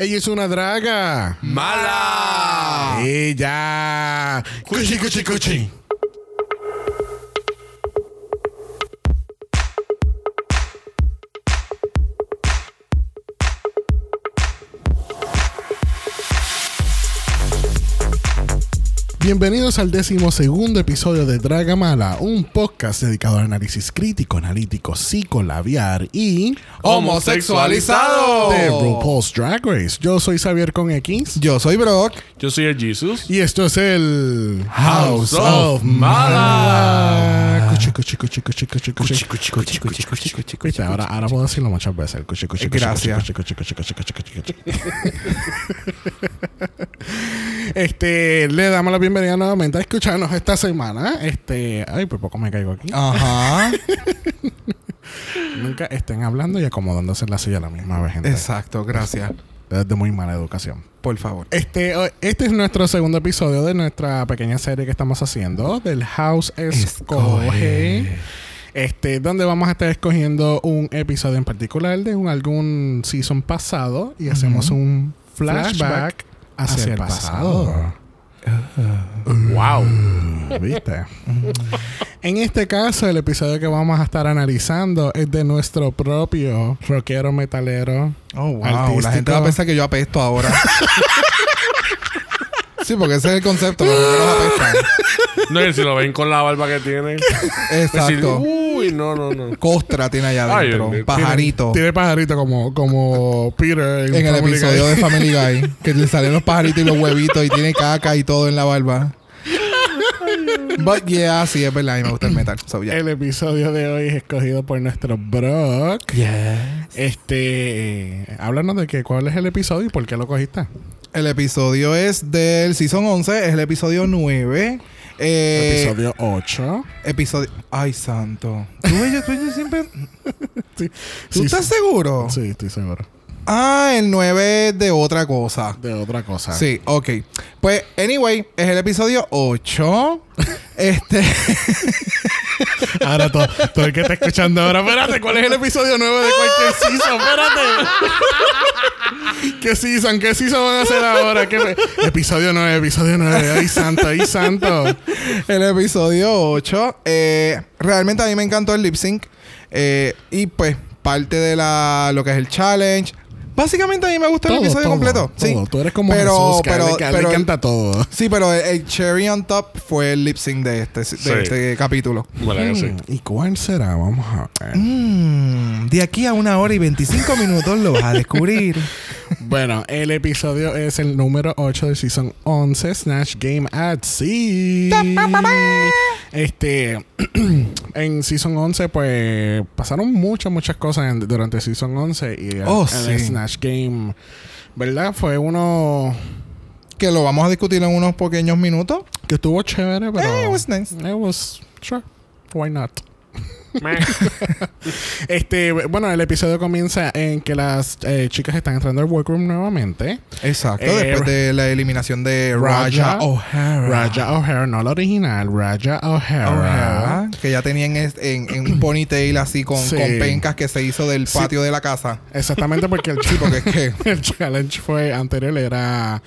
Ella es una draga. ¡Mala! Ella. Cuchi, cuchi, cuchi. Bienvenidos al décimo segundo episodio de Dragamala, un podcast dedicado al análisis crítico, analítico, psicolabiar y ¡Homosexualizado! de RuPaul's Drag Race. Yo soy Xavier con X Yo soy Brock. Yo soy el Jesus. y esto es el House of Mala. Cuchi, cuchi, cuchi, cuchi, cuchi, cuchi. cuchi, cuchi, cuchi, cuchi, cuchi, Viste, Ahora, ahora puedo decirlo muchas veces. el Cuchi, cuchi, cuchi, Gracias. cuchi, cuchi, cuchi, cuchi, cuchi, cuchi, cuchi. Este, le damos la bienvenida nuevamente a escucharnos esta semana. Este, ay, por poco me caigo aquí. Ajá. Nunca estén hablando y acomodándose en la silla a la misma vez, gente. Exacto, gracias. Es de muy mala educación. Por favor. Este, este es nuestro segundo episodio de nuestra pequeña serie que estamos haciendo del House Escoge. Este, donde vamos a estar escogiendo un episodio en particular de un, algún season pasado y hacemos un flashback, hacia, el pasado. Wow. ¿Viste? en este caso, el episodio que vamos a estar analizando es de nuestro propio rockero metalero. Oh, wow. Artístico. La gente va a pensar que yo apesto ahora. sí, porque ese es el concepto. Los rockeros apestan. No, y si lo ven con la barba que tiene. Exacto. Decir, Uy, no, no, no. Costra tiene allá Ay, adentro. pajarito. Tiene pajarito como, como Peter en, en el Family episodio Guy. de Family Guy. que le salen los pajaritos y los huevitos y tiene caca y todo en la barba. But yeah, sí, es verdad. A mí me gusta el metal. So, yeah. El episodio de hoy es escogido por nuestro Brock. Este, eh, háblanos de que cuál es el episodio y por qué lo cogiste. El episodio es del Season 11. Es el episodio 9. Eh, episodio 8. Episodio. Ay, santo. ¿Tú, ves, tú ves siempre. Sí, ¿Tú sí, estás sí. seguro? Sí, estoy seguro. Ah, el 9 es de otra cosa. De otra cosa. Sí, ok. Pues, anyway, es el episodio 8. este. Ahora todo, todo el que está escuchando ahora, espérate, ¿cuál es el episodio 9 de cualquier season? Espérate. ¿Qué season? ¿Qué season van a hacer ahora? ¿Qué me- Episodio 9, episodio 9. Ay, santo, ay, santo. el episodio 8. Eh, realmente a mí me encantó el lip sync. Eh, y pues, parte de la lo que es el challenge. Básicamente a mí me gustó el Todo, episodio todo, completo. Sí. todo. Tú eres como pero, Jesús, que a él pero, le- que a él le pero el- encanta todo. Sí, pero el, el cherry on top fue el lip sync de este, de Sí. este capítulo. ¿Verdad que sí? Mm, ¿Y cuál será? Vamos a ver. Mm, de aquí a una hora y 25 minutos lo vas a descubrir. Bueno, el episodio es el número 8 de Season 11, Snatch Game at Sea. Este, en Season 11, pues pasaron muchas, muchas cosas en- durante Season 11 y el- Oh, el sí. Snatch Game, ¿verdad? Fue uno que lo vamos a discutir en unos pequeños minutos. que estuvo chévere, pero... Eh, it was nice. It was, sure, why not? Este, bueno, el episodio comienza en que las eh, chicas están entrando al workroom nuevamente. Exacto, Eh, después de la eliminación de Raja O'Hara. Raja O'Hara, no la original, Raja O'Hara. Que ya tenían en, en un ponytail así con, Sí. con pencas que se hizo del Sí. patio de la casa. Exactamente porque el Sí, porque es que el challenge fue anterior era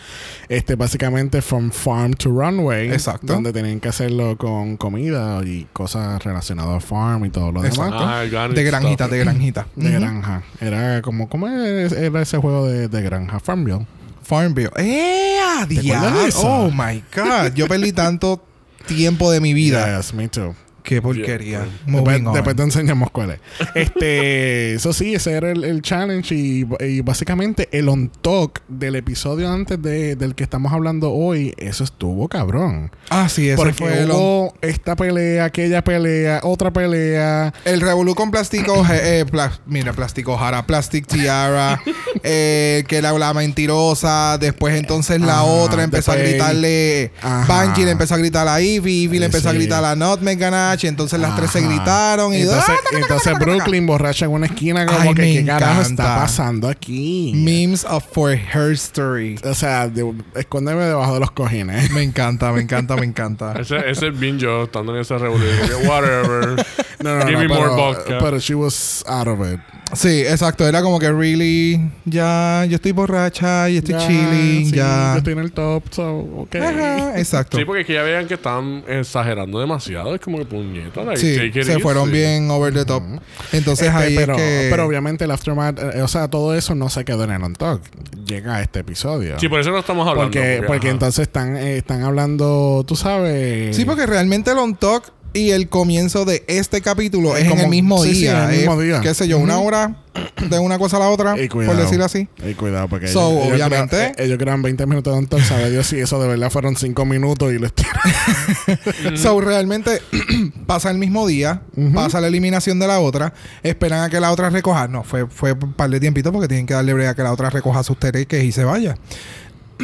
este básicamente from farm to runway Exacto. donde tenían que hacerlo con comida y cosas relacionadas a farm y todo lo demás Ah, de granjita, stuff. de granjita. de Ujú. granja era como cómo era ese juego de, de granja Farmville Farmville. ¡Eh! a ¿Te de eso? Oh my God. Yo perdí tanto tiempo de mi vida. yes me too Qué porquería. Yeah. Después, on. después te enseñamos cuál es. Este, eso sí, ese era el, el challenge y, y básicamente el on talk del episodio antes de, del que estamos hablando hoy, eso estuvo cabrón. Ah, sí, ese Porque fue el, hubo esta pelea, aquella pelea, otra pelea. el revolú con plástico. eh, pla- mira, plástico jara, plastic tiara. eh, que era la mentirosa. Después, entonces, la Ajá, otra empezó a gritarle. Ajá. Bungie le empezó a gritar a Ivy. Ivy le Eh, empezó a gritar a Nutmeg Ganache. Entonces, las tres se gritaron. Y entonces, ¡Ah! entonces Brooklyn borracha en una esquina como Ay, que qué carajo está pasando aquí. Memes of for her story. o sea, de- escóndeme debajo de los cojines. Me encanta, me encanta, me encanta. Ese, ese es bien yo estando en esa revolución. Whatever. No, no, Give no, me more pero, vodka. pero she was out of it. Sí, exacto. Era como que really, ya, yo estoy borracha y estoy Ya, chilling, sí, ya. Yo estoy en el top, so, ok. Ajá, exacto. Sí, porque es que ya veían que estaban exagerando demasiado. Es como que puñeta. like, Sí, se fueron bien over the top. Entonces Este, ahí pero, es que... pero obviamente el aftermath, eh, o sea, todo eso no se quedó en el on talk. Llega a este episodio. Sí, por eso no estamos hablando. porque, porque entonces están, eh, están hablando, tú sabes. Sí, porque realmente el on talk y el comienzo de este capítulo Es es, en como- el mismo sí, sí, día. en el mismo Es, día. Qué sé yo, una hora de una cosa a la otra, Y por decirlo así. Y cuidado, porque So, ellos, ellos obviamente- crean- eh, ellos crean 20 minutos de talk. Sabe Dios si eso de verdad fueron 5 minutos y lo estiran. So, realmente pasa el mismo día, pasa la eliminación de la otra, esperan a que la otra recoja. No, fue, fue un par de tiempitos porque tienen que darle brega a que la otra recoja sus tereques y se vaya.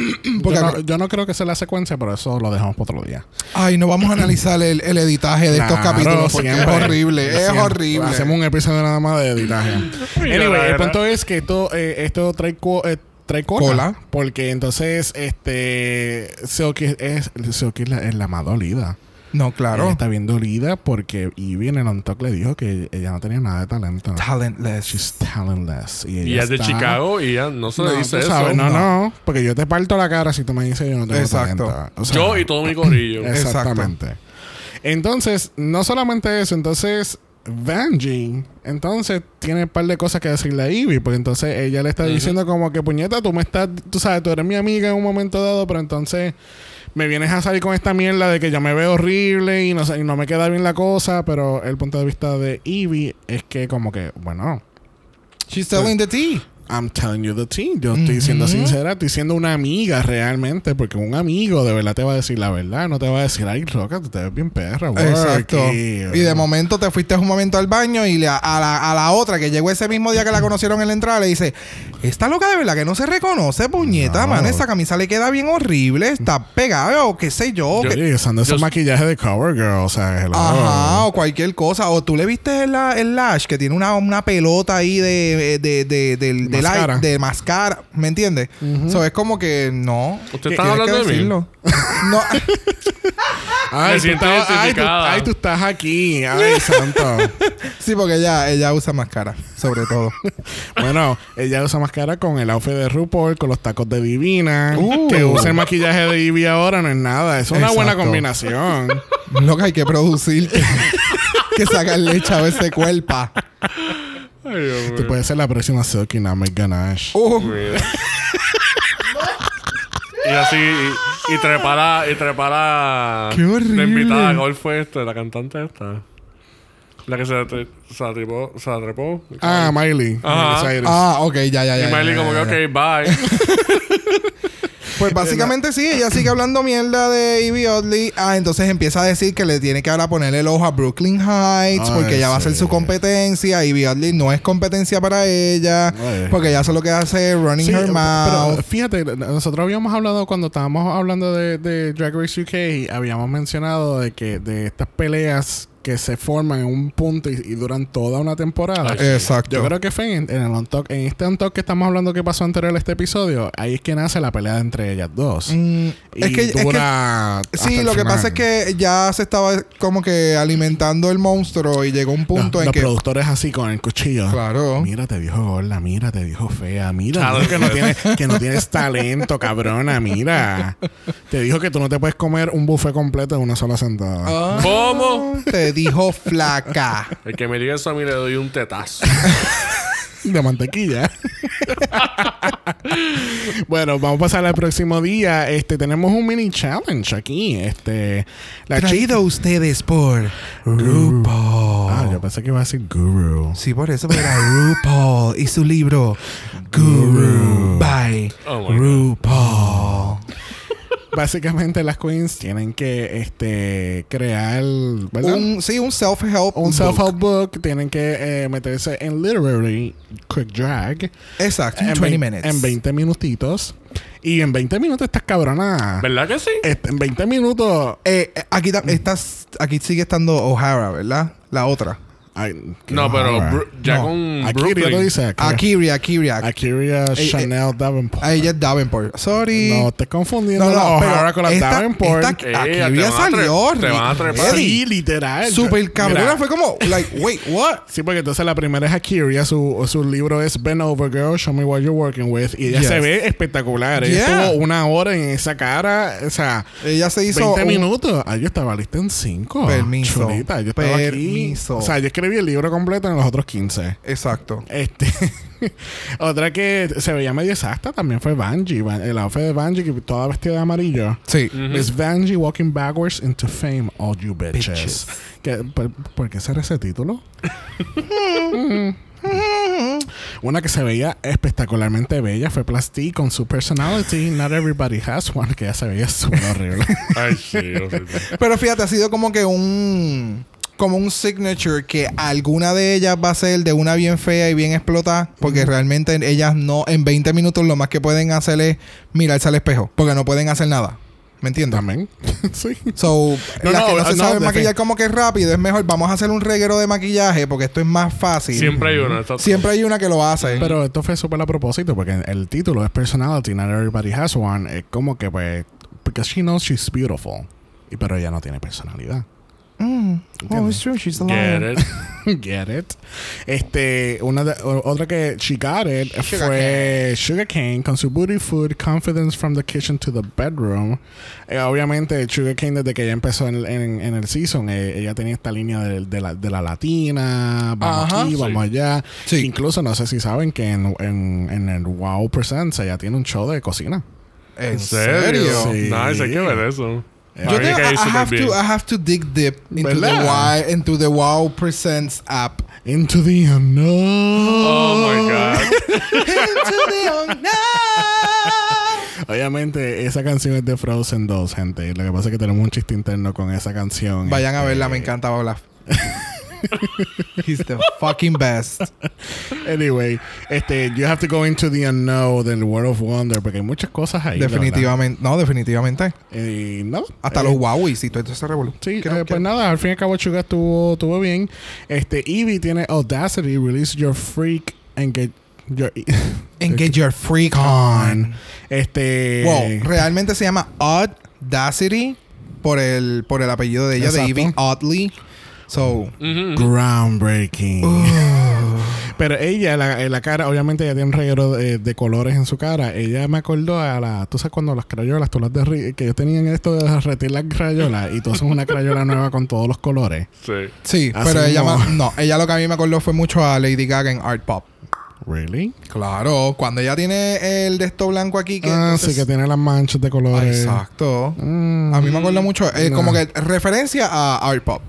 Porque yo, no, yo no creo que sea la secuencia, pero eso lo dejamos para otro día. Ay, no vamos a analizar el, el editaje de estos capítulos porque siempre. es horrible, es Siempre. horrible. Hacemos un episodio nada más de editaje. Anyway, el punto es que esto, eh, esto trae, co- eh, trae cola, Cola. Porque entonces, este. Seoki es, Seoki es la, es la más dolida. No, Ella claro. está bien dolida porque Ivy en el on talk le dijo que ella no tenía nada de talento. Talentless. She's talentless. Y, Y ella ella es de Chicago y ya no se le No, dice eso. sabes, no, No. no, porque yo te parto la cara si tú me dices yo no tengo Exacto. talento. O sea, Yo y todo mi corillo. Exacto. Exactamente. Entonces, no solamente eso, entonces Vanjie, entonces tiene un par de cosas que decirle a Ivy, porque entonces ella le está diciendo como que puñeta, tú me estás, tú sabes, tú eres mi amiga en un momento dado, pero entonces me vienes a salir con esta mierda de que yo me veo horrible y no y no me queda bien la cosa, pero el punto de vista de Ivy es que como que, bueno, She's telling the tea. I'm telling you the tea. Yo estoy siendo sincera, estoy siendo una amiga realmente, porque un amigo de verdad te va a decir la verdad, no te va a decir, ay, loca, tú te ves bien perra. Exacto. worky". Y de momento te fuiste un momento al baño y le- a, la, a la otra que llegó ese mismo día que la conocieron en la entrada le dice, esta loca de verdad que no se reconoce, puñeta, No. man, esa camisa le queda bien horrible, está pegada o qué sé yo. Yo- que- usando ese Yo- maquillaje de CoverGirl, o sea, hello. Ajá, o cualquier cosa. O tú le viste el, la- el lash que tiene una, una pelota ahí de, de, de, de, mascara. ¿Me entiendes? So, es como que no. ¿Usted está hablando de mí? no. Ay, Me tú siento estabas- ay, tú, identificada. ay, tú estás aquí. Ay, santo. Sí, porque ella, ella usa máscara, sobre todo. bueno, ella usa máscara con el outfit de RuPaul, con los tacos de Divina. Uh. Que usa el maquillaje de Ivy ahora no es nada. Es una buena combinación. Lo que hay que producir. que, que sacarle chavo ese cuerpo. Ay, Tú puedes ser la próxima Silky Namek Ganache. Mira. y así, y, y trepara, y trepara. ¡Qué horrible! La invitada, ¿cuál fue esta? La cantante esta. La que se, se atrepó. Se atrepó. Ah, Miley. Ajá. Miley Cyrus. ah, ok, ya, ya, ya. y Miley ya, como ya, que, ya. ok, bye. Pues básicamente sí, ella sigue hablando mierda de Ivy Oddly. Ah, entonces empieza a decir que le tiene que ahora ponerle el ojo a Brooklyn Heights Ay, porque ella va a ser su competencia. Ivy Oddly no es competencia para ella Ay. porque ella solo que hace running Sí, her pero mouth. fíjate, nosotros habíamos hablado cuando estábamos hablando de, de Drag Race UK, habíamos mencionado de que de estas peleas que se forman en un punto y, y duran toda una temporada. Ay. Exacto. Yo creo que fue en, en el on talk, en este on talk que estamos hablando que pasó anterior a este episodio, ahí es que nace la pelea entre ellas dos. Mm, Y es que, es que- dura sí, lo que pasa es que ya se estaba como que alimentando el monstruo y llegó un punto los, en los que productores así con el cuchillo. Claro. Mira, te dijo gorda, mira, te dijo fea, mira, Claro. que no tienes, que no tienes talento, cabrona, mira. Te dijo que tú no te puedes comer un buffet completo en una sola sentada. Ah, ¿Cómo? te dijo flaca. El que me diga eso a mí le doy un tetazo. De mantequilla. bueno, vamos a pasar al próximo día. Este, tenemos un mini challenge aquí. Este, la. Traído a ustedes por RuPaul. Ah, yo pensé que iba a decir guru. Sí, por eso, pero era RuPaul y su libro Guru by Oh God. Básicamente las queens tienen que este crear, ¿verdad? Un, sí, un self-help. un book. self-help book, tienen que eh, meterse en literary quick drag Exacto, en en, 20 vein- minutes. en 20 minutitos. Y en 20 minutos estás cabrona. ¿Verdad que sí? Este, en 20 minutos. Eh, eh, aquí, estás, aquí sigue estando O'Hara, ¿verdad? La otra. No, pero ya No. con Akiria, tú dices Akiria. Akiria, Akiria. Akiria Chanel Davenport. A ella es Davenport. Sorry. No, te confundiendo No, la no, pero con la esta- Davenport. esta- Eh, Akiria salió. tre- te van a trepar. ready. Sí, literal. Super cabrona. Mira, Fue como, like, wait, what? Sí, porque entonces la primera es Akiria, su, su libro es Bend Over Girl, Show Me What You're Working With, y ella Yes. se ve espectacular. Ella Yeah. estuvo una hora en esa cara, o sea, Ella se hizo. 20 un- minutos. Ay, yo estaba lista en 5. Permiso. Chulita, yo estaba Permiso. aquí. O sea, yo escribí el libro completo en los otros 15. Exacto. Este, otra que se veía medio exacta también fue Vanjie. Van- El outfit de Vanjie, que toda vestida de amarillo. Sí. Miss Vanjie walking backwards into fame, all you bitches. Bitches. ¿Qué- por, por qué será ese título? Una que se veía espectacularmente bella fue Plastique con su personality. Not everybody has one, que ya se veía súper horrible. Ay, sí. Pero fíjate, ha sido como que un. Como un signature que alguna de ellas va a ser de una bien fea y bien explotada. Porque realmente ellas no, en 20 minutos lo más que pueden hacer es mirarse al espejo. Porque no pueden hacer nada. ¿Me entiendes? También. sí. So, No, las no, que no se no, saben defi- maquillar como que rápido, es mejor. Vamos a hacer un reguero de maquillaje porque esto es más fácil. Siempre hay una. Siempre hay una que lo hace. Pero esto fue súper a propósito porque el título es Personality, Not Everybody Has One. Es como que, pues, because she knows she's beautiful. Y pero ella no tiene personalidad. Mm. Oh, it's true. She's a Get liar. it. Get it. Este, una de- otra que she got it Sugar fue Sugar Cane con su booty food, confidence from the kitchen to the bedroom. Eh, obviamente, Sugar Cane desde que ella empezó en, el- en- en el season, eh, ella tenía esta línea de, de la, de la latina, vamos Ajá. aquí, Sí. vamos allá. Sí. Incluso no sé si saben que en, el Wow Presents ella tiene un show de cocina. ¿En ¿En serio? Sí. Nice, hay que ver eso. Yo Para mí tengo, que I, I have bien. to, I have to dig deep into the, ¿Verdad? wow, into the Wow Presents app. Into the unknown. Oh my God. into the unknown. Obviamente, esa canción es de Frozen 2, gente. Lo que pasa es que tenemos un chiste interno con esa canción. Vayan a Este, verla, me encanta Olaf. He's the fucking best. Anyway, este, you have to go into the unknown del World of Wonder porque hay muchas cosas ahí. definitivamente. No, definitivamente. Y no. Hasta eh, los Wowies y todo esto se revolú. Sí, ¿Qué- eh, pues nada, al fin y al cabo Chuga estuvo, estuvo bien. Este, Eevee tiene Audacity, release your freak and get your And get your freak on. Este. Wow, realmente se llama Audacity por el, por el apellido de ella, de. Evie Oddly. So. Groundbreaking. Pero ella, la, en la cara, obviamente ella tiene un reguero de, de colores en su cara. Ella me acordó a la... Tú sabes cuando las crayolas, tú las derri- que ellos tenían esto de derretir las crayolas y tú haces una crayola nueva con todos los colores. Sí. sí, Así pero ella no, ella lo que a mí me acordó fue mucho a Lady Gaga en Art Pop. ¿Really? Claro, cuando ella tiene el de esto blanco aquí que ah, entonces- sí, que tiene las manchas de Ah, colores. Exacto. Mm, A mí me acuerdo mucho, eh, no. como que referencia a Art Pop.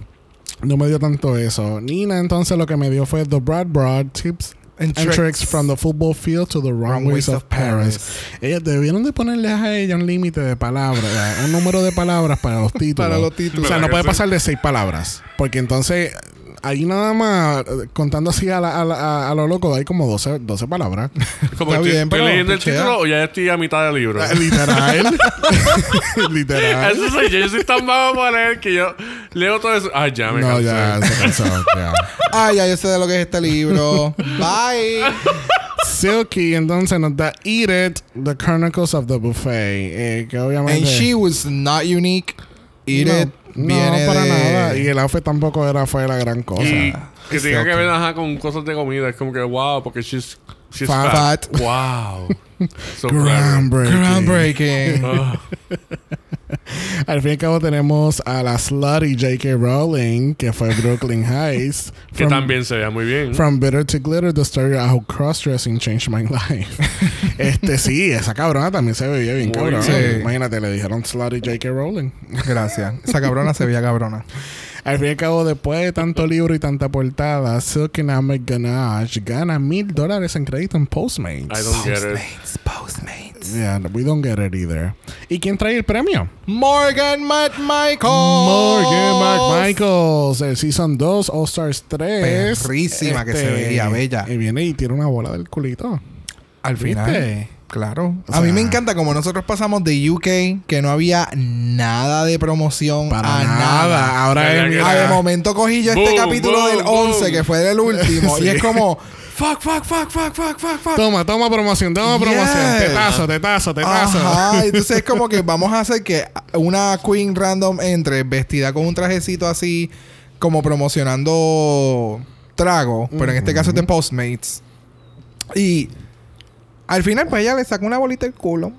No me dio tanto eso. Nina entonces lo que me dio fue The Broad Broad Tips And and tricks. tricks from the football field to the runways of Paris. Ellas debieron de ponerle a ella un límite de palabras, un número de palabras para los títulos. Para los títulos. O sea, no puede pasar de seis palabras. Porque entonces, ahí nada más, contando así a, la- a, la- a- a lo loco, hay como 12, 12 palabras. Como Está estoy, bien, pero leyendo el título o ya estoy a mitad del libro. Literal. Literal. Eso soy yo. Yo soy tan vago para leer que yo leo todo eso. Ay, ya me No, cansé. ya, se cansó, ya. Ay, ya yo sé de lo que es este libro. Bye. Silky entonces nos da Eat It, The Chronicles of the Buffet. Eh, que obviamente... And she was not unique. Eat no, it. No, viene para de- nada. Y el outfit tampoco era, fue la gran cosa. Y que tenga que ver ajá, con cosas de comida. Es como que, wow, porque she's, she's Fat. fat. Fat. Wow. so. Groundbreaking. Groundbreaking. Al fin y al cabo tenemos a la slutty J.K. Rowling, que fue Brooklyn Heights. que From- también se vea muy bien. From Bitter to Glitter, the story of how cross-dressing changed my life. este sí, esa cabrona también se veía bien Muy cabrona. bien. Imagínate, le dijeron slutty J.K. Rowling. Gracias. Esa cabrona se veía cabrona. Al fin y al cabo, después de tanto libro y tanta portada, Silky Ahmed Ganache gana mil dólares en crédito en Postmates. I don't get it. Postmates. Yeah, we don't get it either. ¿Y quién trae el premio? Morgan McMichael. Morgan McMichaels, el Season 2, All Stars 3. Perrísima que se veía, bella. Y viene y tiene una bola del culito. Al final. ¿Viste? Claro. O a mí me encanta como nosotros pasamos de UK, que no había nada de promoción Para a nada. nada. Ahora. Ah, mira, de momento cogí yo este capítulo boom, del boom. 11, que fue del último, Sí. y es como, fuck, fuck, fuck, fuck, fuck, fuck, fuck. Toma, toma promoción, toma Yes. promoción. Tetazo, tetazo, tetazo. Ajá, entonces es como que vamos a hacer que una queen random entre vestida con un trajecito así, como promocionando trago, pero en este caso es de Postmates. Y al final, pues ella le saca una bolita del culo.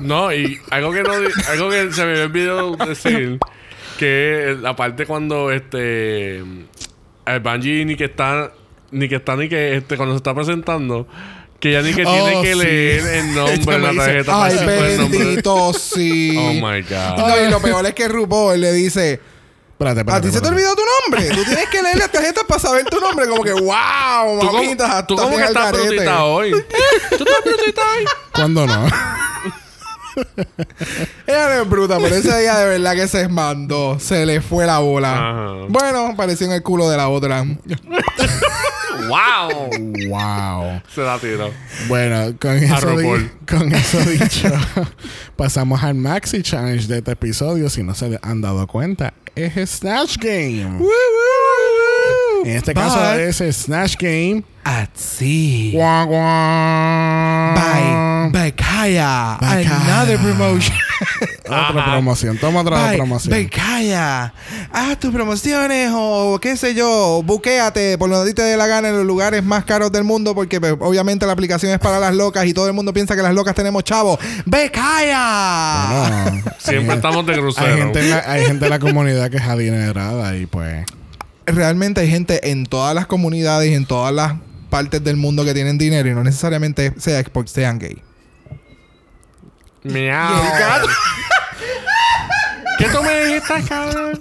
No, y algo que no algo que se me olvidó decir que la parte cuando este el Bungie ni que está ni que está ni que este cuando se está presentando que ya ni que Oh, tiene que sí. leer el nombre Ella en la tarjeta para Ay, nombre. bendito, sí. Oh my god. No, y lo peor es que RuPaul le dice, Espérate, espérate. a ti se te olvidó tu nombre. Tú tienes que leer las tarjetas para saber tu nombre. Como que, wow, ¿Tú cómo, mamita, tú cómo que estás garete". brutita hoy? ¿Tú estás brutita hoy? ¿Cuándo no? Ella no es bruta, pero ese día de verdad que se mandó. Se le fue la bola. Ajá. Bueno, pareció en el culo de la otra. ¡Wow! wow. Se la tiró. Bueno, con eso, di- con eso dicho, pasamos al Maxi Challenge de este episodio. Si no se han dado cuenta, es Snatch Game. En este caso es Snatch Game. At sea. Guau, guau. By Becaya. Becaya. Another promotion. Otra Ajá. promoción. Toma otra By promoción. Becaya. Haz tus promociones o qué sé yo. Buquéate por donde te dé la gana en los lugares más caros del mundo porque pues, obviamente la aplicación es para las locas y todo el mundo piensa que las locas tenemos chavos. Becaya. Bueno, Siempre hay- estamos de Hay crucero. gente, en la, hay gente en la comunidad que es adinerada y pues... realmente hay gente en todas las comunidades y en todas las partes del mundo que tienen dinero y no necesariamente sea porque sean gay. Miau. ¿Qué tú me dijiste, cabrón?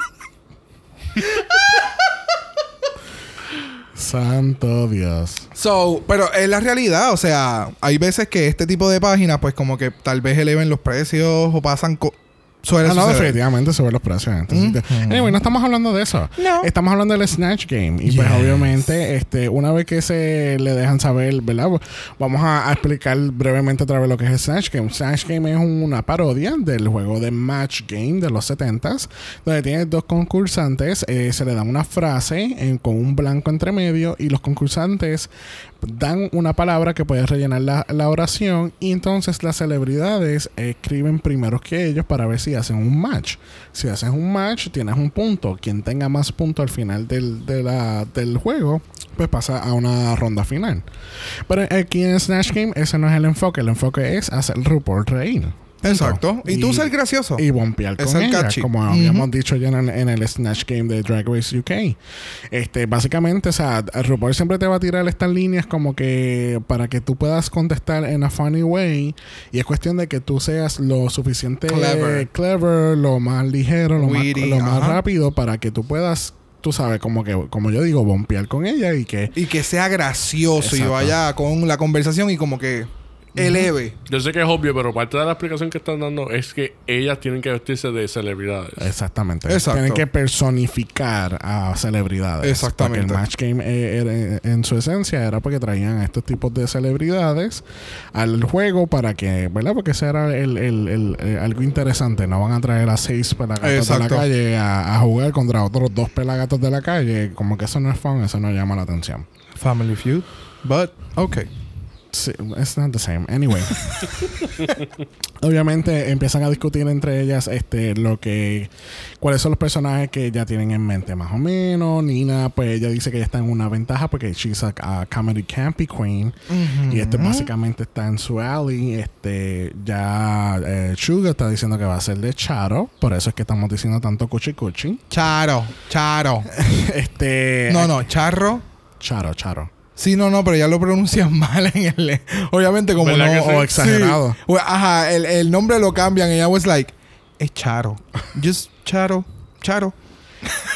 Santo Dios. So, pero es la realidad, o sea, hay veces que este tipo de páginas, pues como que tal vez eleven los precios o pasan co- suele Ah, no, definitivamente sobre los precios. Entonces, Anyway, no estamos hablando de eso. No. Estamos hablando del Snatch Game. Y pues obviamente, este, una vez que se le dejan saber, ¿verdad? Vamos a, a explicar brevemente otra vez lo que es el Snatch Game. Snatch Game es una parodia del juego de Match Game de los 70s, donde tienes dos concursantes, eh, se le da una frase con un blanco entre medio y los concursantes dan una palabra que puede rellenar la, la oración y entonces las celebridades escriben primero que ellos para ver si hacen un match. Si haces un match, tienes un punto. Quien tenga más puntos al final del, del juego, pues pasa a una ronda final. Pero aquí en Snatch Game ese no es el enfoque. El enfoque es hacer RuPaul reír. Exacto. Y, tú ser gracioso. Y bompear Es con el ella, catchy. como habíamos dicho ya en, en el Snatch Game de Drag Race UK. Este, básicamente, o sea, RuPaul siempre te va a tirar estas líneas como que para que tú puedas contestar en a funny way. Y es cuestión de que tú seas lo suficiente Clever. clever, lo más ligero, lo, más, rápido para que tú puedas, tú sabes, como que, como yo digo, bompear con ella y que y que sea gracioso y vaya con la conversación y como que eleve. Yo sé que es obvio, pero parte de la explicación que están dando es que ellas tienen que vestirse de celebridades. Exactamente. Exacto. Tienen que personificar a celebridades. Exactamente. Porque el Match Game eh, era- en su esencia era porque traían a estos tipos de celebridades al juego para que, ¿verdad? Porque ese era el, el- el- eh, algo interesante. No van a traer a seis pelagatos de la calle a, a jugar contra otros dos pelagatos de la calle. Como que eso no es fun, eso no llama la atención. Family feud. But, okay. Sí, it's not the same. Anyway. Obviamente empiezan a discutir entre ellas este lo que cuáles son los personajes que ya tienen en mente más o menos. Nina pues ella dice que ella está en una ventaja porque she's a, a comedy campy queen y este básicamente está en su alley. Este ya eh, Sugar está diciendo que va a ser de Charo, por eso es que estamos diciendo tanto cuchi cuchi. Charo, charo. Este No, no, charro. Charo, Charo. Sí, no, no, pero ya lo pronuncian mal en el. Obviamente, como no. O exagerado. Sí. Ajá, el, el nombre lo cambian y I was like, es Charo. Just Charo, Charo.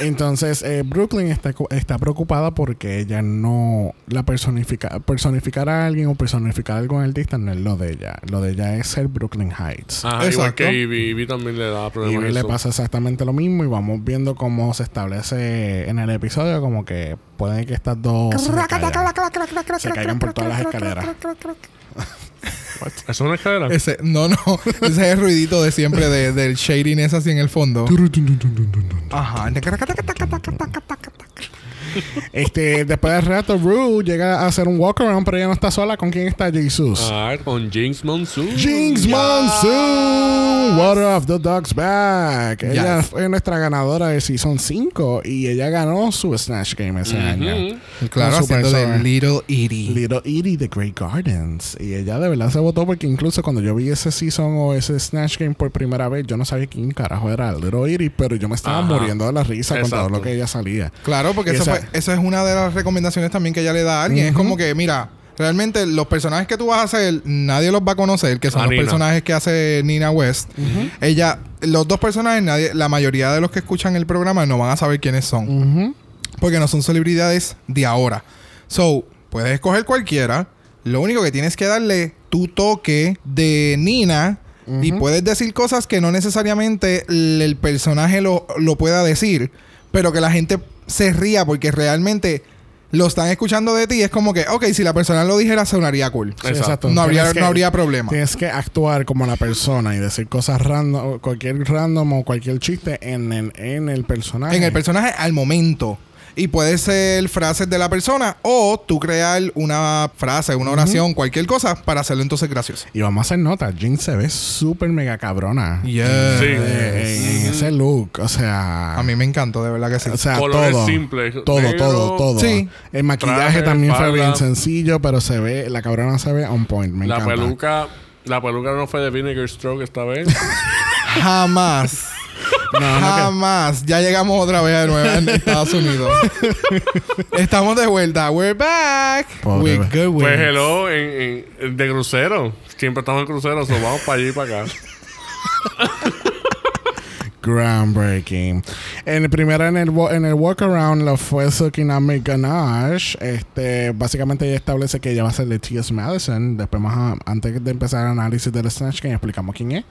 Entonces, eh, Brooklyn está, está preocupada porque ella no la personifica, personificar a alguien o personificar a algún artista no es lo de ella. Lo de ella es ser Brooklyn Heights. Ajá, igual Exacto. que Ivy. Ivy también le da y problemas. le eso. pasa exactamente lo mismo y vamos viendo cómo se establece en el episodio como que puede que estas dos se caigan, se caigan por todas las escaleras. ¿Eso es una escalera? Ese, no, no. Ese es el ruidito de siempre de, del shadiness así en el fondo. Ajá. Este, después del rato, Rue llega a hacer un walk around, pero ella no está sola. ¿Con quién está Jesus? Ah, con Jinx Monsoon. Jinx Monsoon, Water of the Dog's Back. Ella Yes. fue nuestra ganadora de Season 5 y ella ganó su Snatch Game ese año. Claro, Con Super haciendo de. Little Edie. Little Edie The Great Gardens. Y ella de verdad se votó porque incluso cuando yo vi ese season o ese Snatch Game por primera vez, yo no sabía quién carajo era Little Edie, pero yo me estaba Ajá. muriendo de la risa con todo Exacto. lo que ella salía. Claro, porque eso, esa- fue- eso es una de las recomendaciones también que ella le da a alguien. Es como que, mira, realmente los personajes que tú vas a hacer, nadie los va a conocer, que son los personajes que hace Nina West. Ella, los dos personajes, nadie, la mayoría de los que escuchan el programa no van a saber quiénes son. Porque no son celebridades de ahora. So, puedes escoger cualquiera. Lo único que tienes que darle tu toque de Nina. Y puedes decir cosas que no necesariamente el, el personaje lo, lo pueda decir. Pero que la gente se ría porque realmente lo están escuchando de ti. Es como que, ok, si la persona lo dijera, sonaría cool. Sí, Exacto. No habría, que- no habría problema. Tienes que actuar como la persona y decir cosas random, cualquier random o cualquier chiste en, en, en el personaje. En el personaje al momento. Y puede ser frases de la persona o tú crear una frase, una oración, cualquier cosa para hacerlo entonces gracioso. Y vamos a hacer nota, Jinx se ve súper mega cabrona. Yes. Sí. En ese look, o sea... A mí me encantó, de verdad que sí. O sea, Colores todo. simples. Todo, Negro, todo, todo. Sí. El maquillaje traje, también fue bien sencillo, pero se ve, la cabrona se ve on point. Me La encanta. peluca. La peluca no fue de Vinegar Stroke esta vez. Jamás. No, no, que- Jamás. Ya llegamos otra vez de nuevo en Estados Unidos. Estamos de vuelta. We're back. Pobre With bebé. good pues wins. hello, en, en- de crucero. Siempre estamos en crucero, so vamos para allí y para acá. Groundbreaking. En el primero en el, en el walk around lo fue Sukinami Ganache. Este, básicamente ella establece que ella va a ser de T.S. Madison. Después más a- antes de empezar el análisis del Snatch Game explicamos quién es.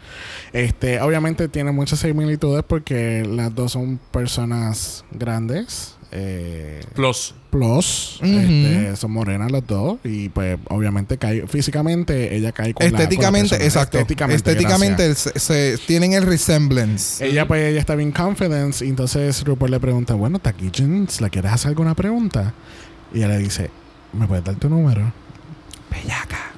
Este, obviamente tiene muchas similitudes porque las dos son personas grandes. Eh, Plus. plus, este, son morenas los dos y pues obviamente cae físicamente ella cae con la- con la Estéticamente, exacto. estéticamente, Estéticamente, se, se- tienen el resemblance. ella pues ella está bien confident y entonces Rupert le pregunta bueno Taki Jeans ¿le quieres hacer alguna pregunta? y ella le dice ¿me puedes dar tu número? Bellaca.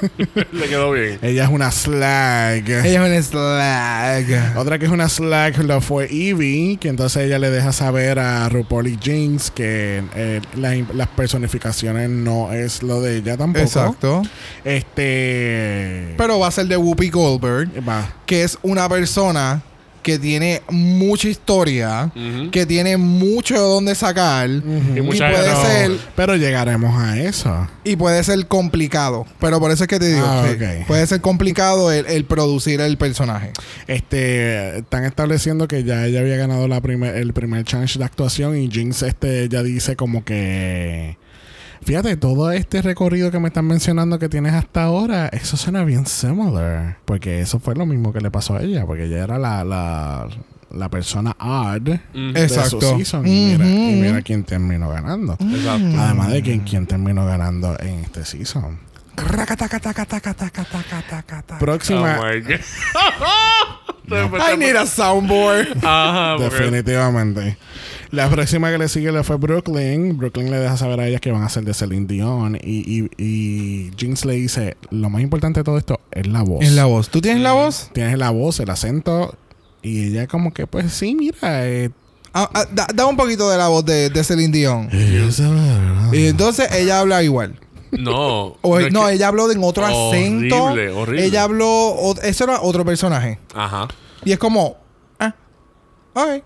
Le quedó bien. ella es una slag Ella es un slag. Otra que es una slag lo fue Evie, que entonces ella le deja saber a RuPaul y Jinx que eh, la- las personificaciones no es lo de ella tampoco. Exacto. Este. Pero va a ser de Whoopi Goldberg, Va. que es una persona que tiene mucha historia, que tiene mucho de dónde sacar. Y Y mucha puede ser Pero llegaremos a eso. y puede ser complicado. Pero por eso es que te digo, Ah, que puede ser complicado el, el producir el personaje. Este, están estableciendo que ya ella había ganado la primer, el primer chance de actuación y Jinx este ya dice como que fíjate, todo este recorrido que me están mencionando que tienes hasta ahora, eso suena bien similar, porque eso fue lo mismo que le pasó a ella, porque ella era la la, la persona odd de Exacto. su season y mira, y mira quién terminó ganando. Exacto. Además de que quién terminó ganando en este season. Próxima, Oh my God. I need a soundboard. Ajá, porque- Definitivamente. La próxima que le sigue le fue Brooklyn. Brooklyn le deja saber a ellas que van a ser de Celine Dion. Y, y, y Jinx le dice: Lo más importante de todo esto es la voz. En la voz. ¿Tú tienes la voz? Tienes la voz, el acento. Y ella, como que, pues sí, mira. Eh, Ah, ah, da, da un poquito de la voz de, de Celine Dion. Y entonces ella habla igual. No. O, es no, ella habló en otro Horrible, acento. horrible. Ella habló. o- Eso era otro personaje. Ajá. Y es como. Ah. Ok.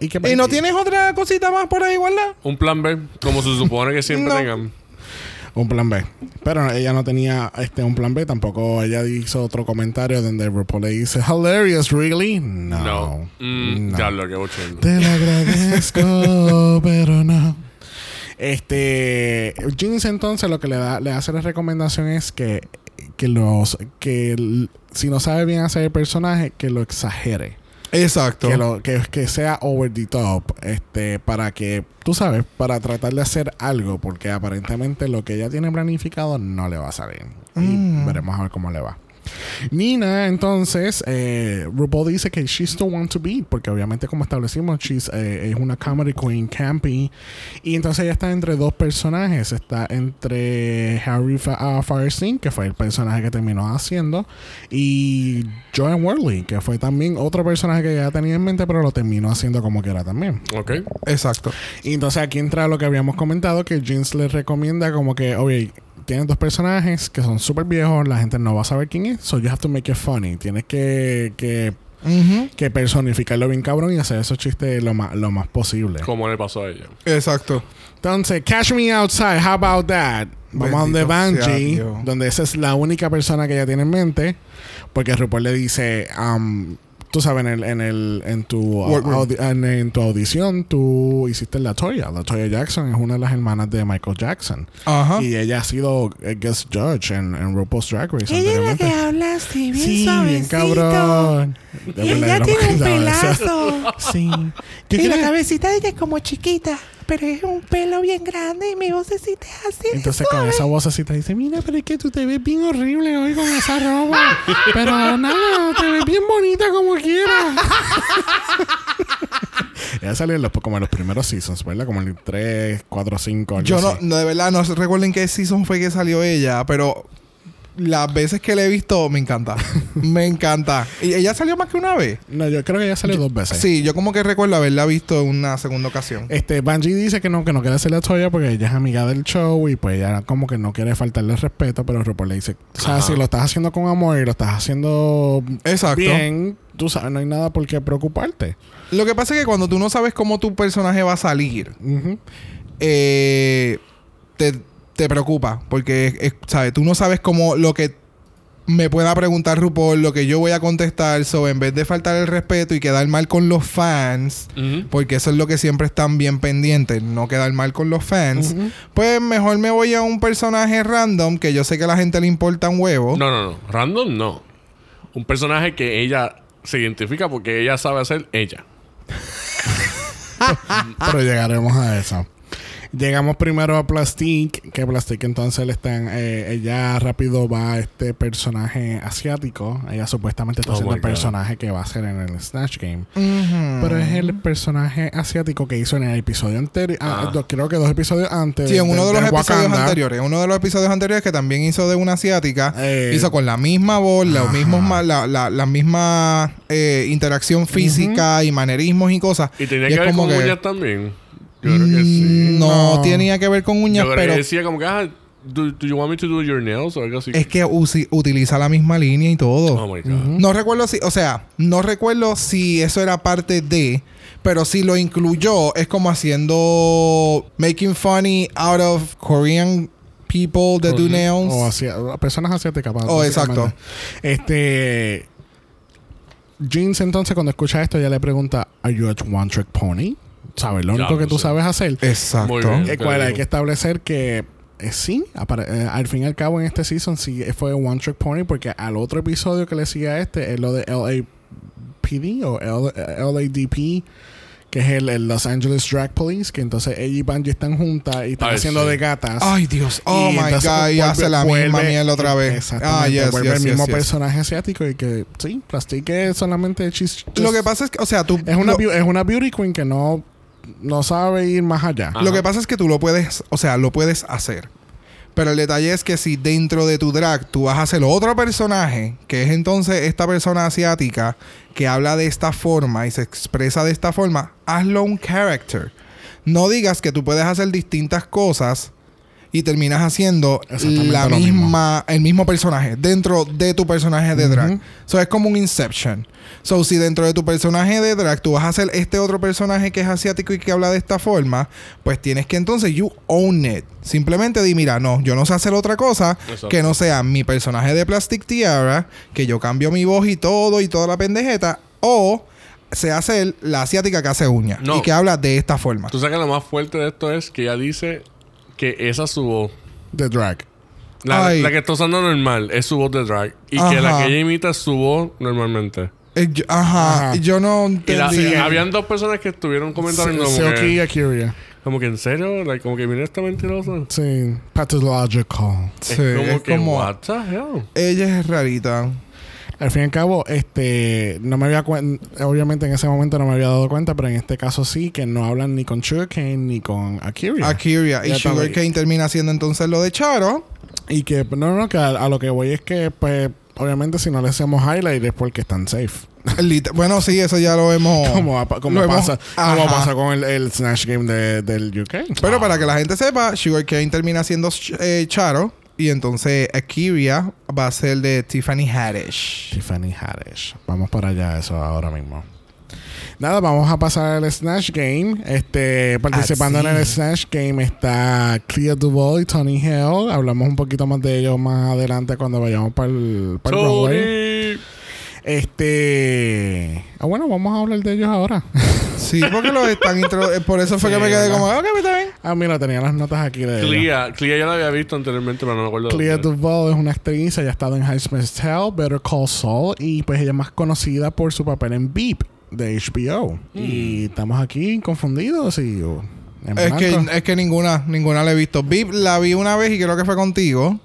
¿Y, qué- ¿Y no tienes otra cosita más por ahí, guardada? Un plan B, como se supone que siempre No. tengan. Un plan B. Pero ella no tenía este un plan B. Tampoco ella hizo otro comentario donde RuPaul le dice: Hilarious, really? No. No. Mm, No. Ya lo que. Te lo agradezco, pero no. Este, Jinx entonces lo que le da, le hace la recomendación es que, que los, que si no sabe bien hacer el personaje, que lo exagere. Exacto. Que, lo, que, que sea over the top, este, para que, tú sabes, para tratar de hacer algo, porque aparentemente lo que ella tiene planificado no le va a salir. Y Mm. veremos a ver cómo le va. Nina, entonces, eh, RuPaul dice que she's the one to beat, porque obviamente, como establecimos, she's, eh, es una comedy queen, campy. Y entonces ella está entre dos personajes: está entre Harry Fa ah, Firestein, que fue el personaje que terminó haciendo, y Joan Worley, que fue también otro personaje que ella tenía en mente, pero lo terminó haciendo como que era también. Ok. Exacto. Y entonces aquí entra lo que habíamos comentado, que Jeans le recomienda como que, oye, tienes dos personajes que son súper viejos, la gente no va a saber quién es, so you have to make it funny. Tienes que, que, que personificarlo bien cabrón y hacer esos chistes lo más, lo más posible. Como le pasó a ella. Exacto. Entonces, Catch Me Outside, how about that? Vamos a donde Dios. donde esa es la única persona que ella tiene en mente, porque RuPaul le dice, um, tú sabes, en, el, en, el, en, tu, audi- en, en tu audición, tú hiciste la Toya. La Toya Jackson es una de las hermanas de Michael Jackson. Ajá. Y ella ha sido eh, guest judge en, en RuPaul's Drag Race Ella es la que habla así, bien Sí, bien suavecito. cabrón. De Y ella tiene un pelazo. Sí. Yo Y la cabecita de ella es como chiquita, pero es un pelo bien grande y mi vocecita es así. Entonces con esa vocecita dice, mira, pero es que tú te ves bien horrible hoy con esa ropa. pero nada, te ves bien bonita como quieras. Ella salió en los, como en los primeros seasons, ¿verdad? Como en el 3, 4, 5, algo Yo no, no, de verdad, no recuerdo en qué season fue que salió ella, pero las veces que la he visto, me encanta. me encanta. ¿Y ella salió más que una vez? No, yo creo que ella salió dos veces. Sí, yo como que recuerdo haberla visto en una segunda ocasión. Este, Bungie dice que no, que no quiere hacer la Toya porque ella es amiga del show y pues ella como que no quiere faltarle el respeto, pero RuPaul le dice, o sea, Ajá. si lo estás haciendo con amor y lo estás haciendo Exacto. bien, tú sabes, no hay nada por qué preocuparte. Lo que pasa es que cuando tú no sabes cómo tu personaje va a salir, eh, te, te preocupa. Porque, es- ¿sabes? Tú no sabes cómo lo que me pueda preguntar RuPaul, lo que yo voy a contestar. So, en vez de faltar el respeto y quedar mal con los fans, porque eso es lo que siempre están bien pendientes, no quedar mal con los fans, pues mejor me voy a un personaje random que yo sé que a la gente le importa un huevo. No, no, no. Random no. Un personaje que ella se identifica porque ella sabe hacer ella. Pero llegaremos a eso. Llegamos primero a Plastic, que Plastic entonces le están, eh, ella rápido va a este personaje asiático. Ella supuestamente está Oh haciendo el personaje que va a ser en el Snatch Game. Pero es el personaje asiático que hizo en el episodio anterior. ah, Ah. creo que dos episodios antes. Sí, en uno de los episodios Wakanda. anteriores. En uno de los episodios anteriores que también hizo de una asiática. Eh, hizo con la misma voz, los mismos la, la, la misma eh, interacción física y manerismos y cosas. Y tenía Y que ver como con que- también. Yo creo que sí. Mm, No, No. tenía que ver con uñas, Yo creo pero que decía como que, ah, do, do you want me to do your nails o algo así? es que usi- utiliza la misma línea y todo. Oh my God. Ujú. No recuerdo si, o sea, no recuerdo si eso era parte de, pero si lo incluyó, es como haciendo making funny out of Korean people that do nails. O hacia, personas asiáticas. para- Oh, exacto. Este. Jeans, entonces, cuando escucha esto, ella le pregunta: ¿Are you a one trick pony? ¿Sabes? Lo Ya, único que tú sabes hacer. Exacto. Bien. Eh, cual hay que establecer que eh, sí, eh, al fin y al cabo en este season sí fue One Trick Pony porque al otro episodio que le sigue a este es lo de LAPD o L- LADP que es el, el Los Angeles Drag Police que entonces ella y Bungie están juntas y están Ay, haciendo sí. de gatas Ay, Dios. Oh, Y my God. Y vuelve- hace la misma vuelve- mierda otra vez. Exactamente. Ah, yes, vuelve yes, el mismo yes, yes. personaje asiático y que sí, Plastique es solamente chis- Lo que pasa es que, o sea, tú... es una, lo- es una beauty queen que no, no sabe ir más allá. Lo que pasa es que tú lo puedes, o sea, lo puedes hacer. Pero el detalle es que si dentro de tu drag tú vas a hacer otro personaje, que es entonces esta persona asiática que habla de esta forma y se expresa de esta forma, hazlo un character. No digas que tú puedes hacer distintas cosas y terminas haciendo la misma, el mismo personaje dentro de tu personaje de drag. Ujú. So es como un Inception. So si dentro de tu personaje de drag tú vas a hacer este otro personaje que es asiático y que habla de esta forma, pues tienes que entonces you own it. Simplemente di, mira, no, yo no sé hacer otra cosa Exacto. que no sea mi personaje de Plastic Tiara, que yo cambio mi voz y todo y toda la pendejeta, o se hace la asiática que hace uñas No. y que habla de esta forma. Tú sabes que lo más fuerte de esto es que ella dice que esa es su voz. De drag. La, la que está usando normal es su voz de drag. Y que la que ella imita es su voz normalmente. Eh, yo- ajá, Ajá. yo no Y la- entendí. habían dos personas que estuvieron comentando como y. Como que en serio, like, como que mira esta mentirosa. Sí, pathological. Sí, es como es que, como- what the hell? Ella es rarita. Al fin y al cabo, este, no me había obviamente en ese momento no me había dado cuenta, pero en este caso sí, que no hablan ni con Sugarcane ni con Akira. Akira. Y. Sugarcane termina haciendo entonces lo de Charo. Y que, no, no, que a, a lo que voy es que, pues, obviamente si no le hacemos highlight es porque están safe. Bueno, sí, eso ya lo hemos. como va- como lo hemos- pasa, como Ajá. pasa con el, el Snatch Game de- del UK. Pero para que la gente sepa, Sugarcane termina siendo eh, Charo. Y entonces Akira va a ser de Tiffany Haddish. Tiffany Haddish. Vamos para allá, eso ahora mismo. Nada, vamos a pasar al Snatch Game. Este, participando Así. en el Snatch Game está Clea Duvall y Tony Hale. Hablamos un poquito más de ellos más adelante cuando vayamos para el, para el runway. Este. Ah, bueno, vamos a hablar de ellos ahora. Sí, porque lo están intro... eh, Por eso fue Sí, que me quedé ¿verdad? como, ok, está bien. ah, mira, tenía las notas aquí de ellos. Clea, Clea ya la había visto anteriormente, pero no me acuerdo. Clea. Duvall es una actriz, ella ha estado en High Tell, Better Call Saul y pues ella es más conocida por su papel en Beep de HBO. Y estamos aquí confundidos y uh, en Es que, es que ninguna, ninguna la he visto. Vip la vi una vez y creo que fue contigo.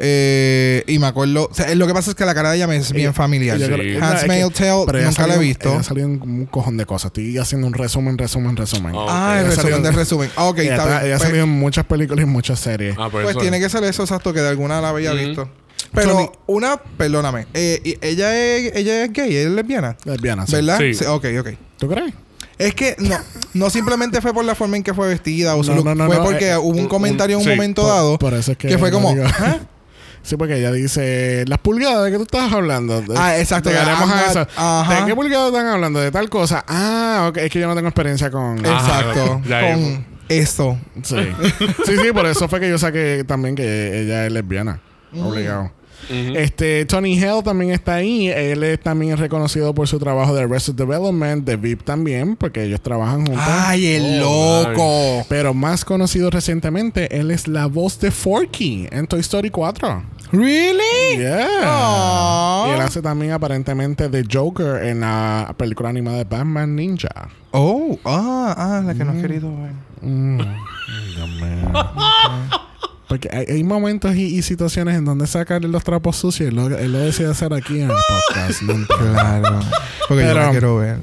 Eh, y me acuerdo. o sea, lo que pasa es que la cara de ella me es bien familiar. Sí. Hans Tale pero ella nunca la he salió- visto. Salió en un cojón de cosas. Estoy haciendo un resumen, resumen, resumen. Oh, Ah, Ella el resumen salió- de resumen. Ah, ok, ella está bien. ella ha Pues- salido en muchas películas y muchas series. Ah, Pues eso. tiene que ser eso exacto, que de alguna la había visto. Pero Tony- una, perdóname, eh, y ella, es, ella es gay, ella es lesbiana, Lesbiana, sí. ¿verdad? Sí. ok, ok. ¿Tú crees? Es que no, no simplemente fue por la forma en que fue vestida o No, no, fue no, porque eh, hubo un comentario en un sí, momento Por- dado Por, eso es que. que fue como, ¿ah? Sí, porque ella dice las pulgadas de que tú estás hablando. De- Ah, exacto, Llegaremos a eso. ajá. ¿De qué pulgadas están hablando? De tal cosa. Ah, ok. Es que yo no tengo experiencia con. Ajá, Exacto, con eso. Sí. sí, sí, por eso fue que yo saqué también que ella es lesbiana. Obligado. Este, Tony Hale también está ahí. Él es también reconocido por su trabajo de Arrested Development, de VIP también, porque ellos trabajan juntos. Ay, el Oh, loco. Pero más conocido recientemente, él es la voz de Forky en Toy Story 4. Really? Yeah. Y él hace también aparentemente de Joker en la película animada de Batman Ninja. Oh, ah, ah, la que no has querido ver. Mm. Dios mío. Porque hay, hay momentos y, y situaciones en donde sacar los trapos sucios. Él lo, él lo decide hacer aquí en el podcast. Claro. Porque yo la quiero ver.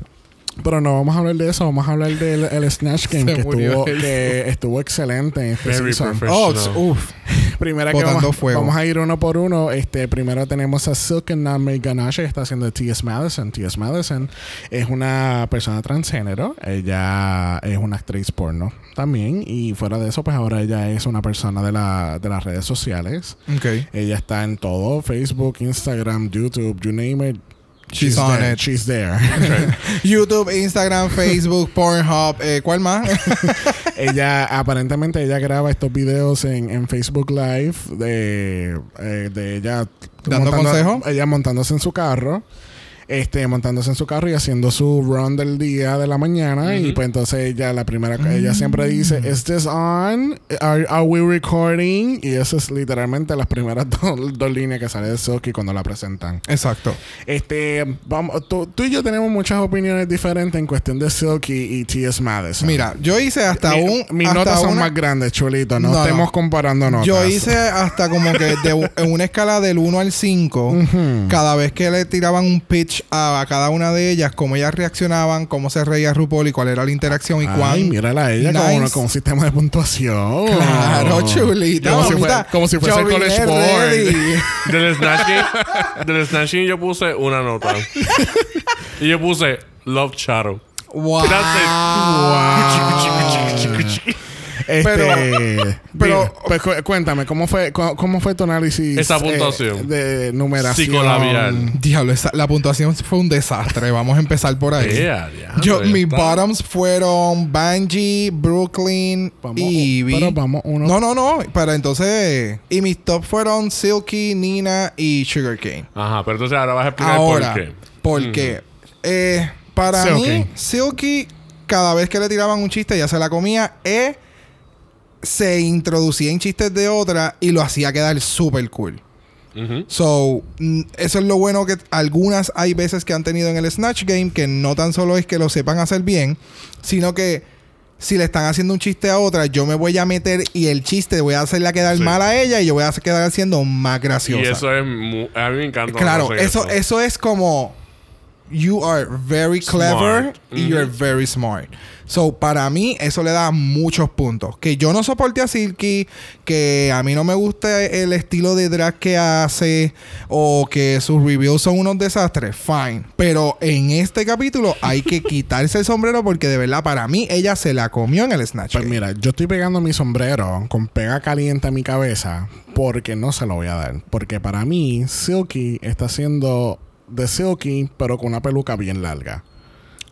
Pero no vamos a hablar de eso. Vamos a hablar del el Snatch Game Se que estuvo, que estuvo excelente en este Very season. Oh, uff. Primera que vamos, fuego. vamos a ir uno por uno. Este, primero tenemos a Silk Name Ganache que está haciendo T.S. Madison. T.S. Madison es una persona transgénero. Ella es una actriz porno también. Y fuera de eso, pues ahora ella es una persona de, la, de las redes sociales. Ok. Ella está en todo: Facebook, Instagram, YouTube, you name it. She's on there. it. She's there. YouTube, Instagram, Facebook, Pornhub. Eh, ¿Cuál más? ella aparentemente ella graba estos videos en, en Facebook Live de, eh, de ella ¿Dando montando- consejo? ella montándose en su carro este montándose en su carro y haciendo su run del día de la mañana y pues entonces ella la primera ella siempre dice Mm. is this on are, are we recording y eso es literalmente las primeras dos, dos líneas que sale de Silky cuando la presentan Exacto. este vamos tú, tú y yo tenemos muchas opiniones diferentes en cuestión de Silky y T.S. Madison Mira, yo hice hasta mi- un. Mis hasta notas son una- más grandes, chulito. No, No, no. estemos comparando notas. Yo hice hasta como que de, en una escala del 1 al 5, Ujú. cada vez que le tiraban un pitch a, a cada una de ellas, cómo ellas reaccionaban, cómo se reía RuPaul y cuál era la interacción y Ay, cuán. mírala a ella nice. como, un sistema de puntuación. Claro, chulita. Como si, fuera, como si fuese Yo el college board. Del Snatch Game, del Snatch Game yo puse una nota. y yo puse Love Shadow. Wow. Este, Pero- pero- pues, cu- cuéntame, ¿cómo fue, cu- cómo fue tu análisis Esa eh, puntuación. de numeración? Psicolabial. Diablo, esa- la puntuación fue un desastre. Vamos a empezar por ahí. Yeah, Yo, mis está. bottoms fueron Bungie, Brooklyn Vamos, y Ivy. pero vamos uno. No, no, no. Pero entonces. Y mis top fueron Silky, Nina y Sugarcane. Ajá, pero entonces ahora vas a explicar Ahora, por qué. porque eh, para Silky. mí, Silky, cada vez que le tiraban un chiste, ya se la comía. E se introducía en chistes de otra y lo hacía quedar súper cool. So, mm, eso es lo bueno que algunas hay veces que han tenido en el Snatch Game, que no tan solo es que lo sepan hacer bien, sino que si le están haciendo un chiste a otra, yo me voy a meter y el chiste voy a hacerla quedar Sí. mal a ella y yo voy a quedar haciendo más graciosa. Y eso es... a mí me encanta. Claro, eso, eso es como you are very clever Smart. y you're Ujú. very smart. So, para mí, eso le da muchos puntos. Que yo no soporte a Silky, que a mí no me gusta el estilo de drag que hace, o que sus reviews son unos desastres, fine. Pero en este capítulo hay que quitarse el sombrero porque de verdad, para mí, ella se la comió en el Snatch. Pues mira, yo estoy pegando mi sombrero con pega caliente a mi cabeza porque no se lo voy a dar. Porque para mí, Silky está haciendo de Silky, pero con una peluca bien larga.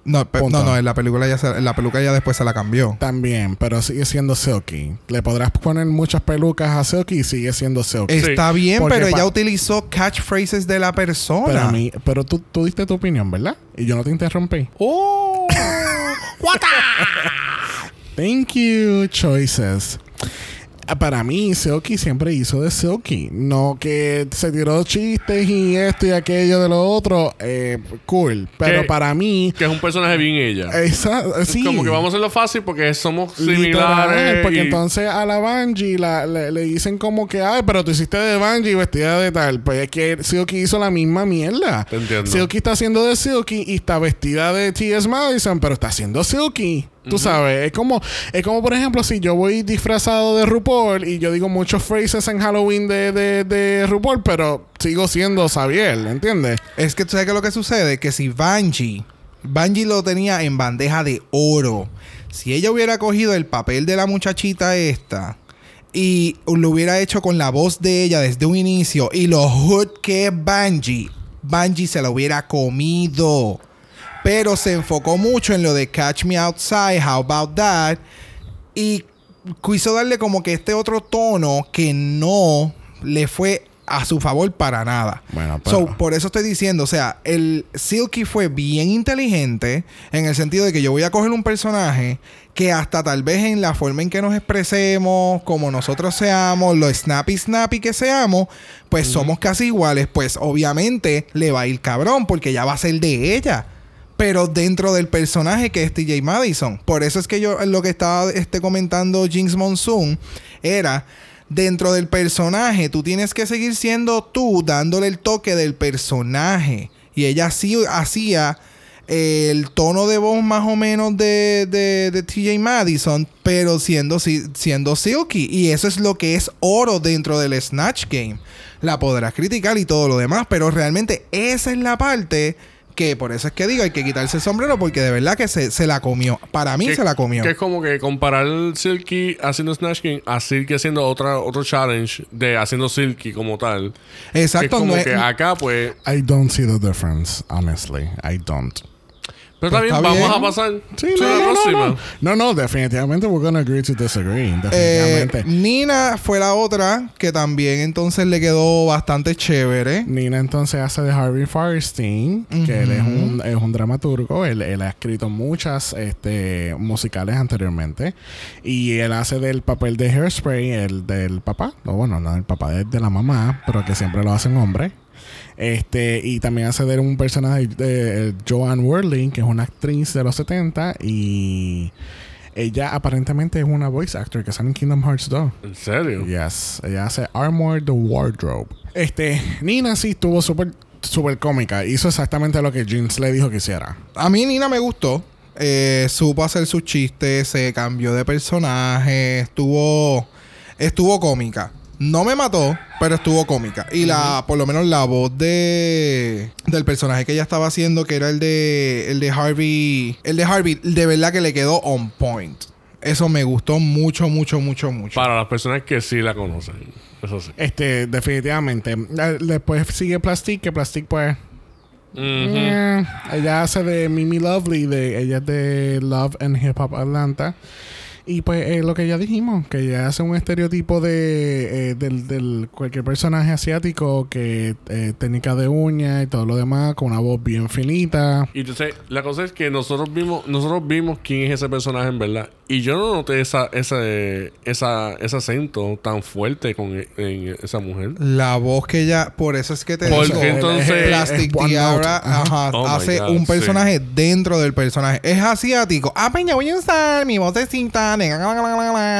No, pe- no, no, en la película ya se- en la peluca ya después se la cambió. También, pero sigue siendo Silky. Le podrás poner muchas pelucas a Silky y sigue siendo Silky. Sí. Está bien, Porque pero ella utilizó catchphrases de la persona. Pero a mí, pero tú, tú diste tu opinión, ¿verdad? Y yo no te interrumpí. ¡Oh! Thank you, choices. Para mí, Silky siempre hizo de Silky. No que se tiró chistes y esto y aquello de lo otro. Eh, cool. Pero Que- para mí, Que es un personaje bien ella. esa, sí. Como que vamos a hacerlo fácil porque somos Literal, similares. porque y- entonces a la Bungie la- le, le dicen como que, ay, pero tú hiciste de Bungie vestida de tal. Pues es que Silky hizo la misma mierda. Te entiendo. Silky está haciendo de Silky y está vestida de T.S. Madison, pero está haciendo Silky. Tú sabes, es como, es como por ejemplo, si yo voy disfrazado de RuPaul y yo digo muchos phrases en Halloween de, de, de RuPaul, pero sigo siendo Xavier, ¿entiendes? Es que tú sabes que lo que sucede, que si Bungie, Bungie lo tenía en bandeja de oro. Si ella hubiera cogido el papel de la muchachita esta y lo hubiera hecho con la voz de ella desde un inicio y lo hood que es Bungie, Bungie se la hubiera comido. Pero se enfocó mucho en lo de Catch Me Outside, How About That y quiso darle como que este otro tono que no le fue a su favor para nada. Bueno, pero- So, por eso estoy diciendo, o sea, el Silky fue bien inteligente en el sentido de que yo voy a coger un personaje que hasta tal vez en la forma en que nos expresemos, como nosotros seamos, lo snappy snappy que seamos, pues somos casi iguales, pues obviamente le va a ir cabrón porque ya va a ser de ella. Pero dentro del personaje que es TJ Madison. Por eso es que yo lo que estaba este, comentando Jinx Monsoon era dentro del personaje, tú tienes que seguir siendo tú, dándole el toque del personaje. Y ella sí hacía el tono de voz más o menos de, de, de TJ Madison, pero siendo, si- siendo Silky. Y eso es lo que es oro dentro del Snatch Game. La podrás criticar y todo lo demás, pero realmente esa es la parte que por eso es que digo, hay que quitarse el sombrero porque de verdad que se, se la comió. Para mí que- se la comió. Que es como que comparar Silky haciendo Snatch King a Silky haciendo otra, otro challenge de haciendo Silky como tal. Que es Exacto, como no es- que acá, pues. I don't see the difference, honestly. I don't. Pero Pues está está bien, vamos a pasar. Sí, Sí, no, la no, próxima. no. No, no, definitivamente we're gonna agree to disagree. Eh, Definitivamente. Nina fue la otra que también entonces le quedó bastante chévere. Nina entonces hace de Harvey Firestein, que él es un, es un dramaturgo. Él, él ha escrito muchas este, musicales anteriormente. Y él hace del papel de Hairspray, el del papá. No, bueno, no del papá, es de la mamá, pero que siempre lo hace un hombre. Este, y también hace de un personaje de eh, Joanne Worley, que es una actriz de los 70. Y ella aparentemente es una voice actor que sale en Kingdom Hearts 2. ¿En serio? Yes, ella hace Armor the Wardrobe. Este, Nina sí estuvo súper súper cómica. Hizo exactamente lo que Jinx le dijo que hiciera. A mí Nina me gustó. Eh, supo hacer sus chistes, se cambió de personaje, estuvo estuvo cómica. No me mató, pero estuvo cómica. Y la, por lo menos la voz de del personaje que ella estaba haciendo, que era el de el de Harvey, el de Harvey, de verdad que le quedó on point. Eso me gustó mucho, mucho, mucho, mucho. Para las personas que sí la conocen. Eso sí. Este, definitivamente. Después sigue Plastic, que Plastic pues... Eh, ella hace de Mimi Lovely, de, ella es de Love and Hip Hop Atlanta. Y pues eh, lo que ya dijimos, que ya hace un estereotipo de eh, del, del cualquier personaje asiático que eh, técnica de uña y todo lo demás, con una voz bien finita. Y entonces, la cosa es que nosotros vimos, nosotros vimos quién es ese personaje en verdad. Y yo no noté esa, ese, esa, ese acento tan fuerte con e- en esa mujer. La voz que ella, por eso es que te Porque digo, entonces- Plastic Tiara. Ajá. Oh hace God, un personaje dentro del personaje. Es asiático. Ah, peña, voy a usar mi vocecita. nega, la,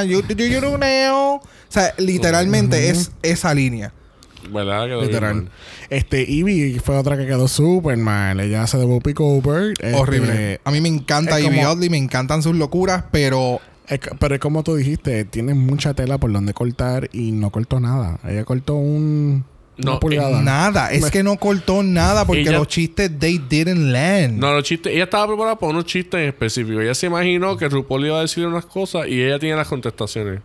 you- you- you know now. O sea, literalmente es esa línea. ¿Verdad? Quedó Literal. Este, Ivy fue otra que quedó súper mal. Ella hace de Whoopi Cooper. Este, Horrible. A mí me encanta Ivy como- Oddly, me encantan sus locuras, pero es pero es como tú dijiste, tiene mucha tela por donde cortar y no cortó nada. Ella cortó un, No, pulgada. nada. Es Me- que no cortó nada porque Ella- los chistes, they didn't land. No, los chistes. Ella estaba preparada para unos chistes en específico. Ella se imaginó que RuPaul iba a decir unas cosas y ella tiene las contestaciones.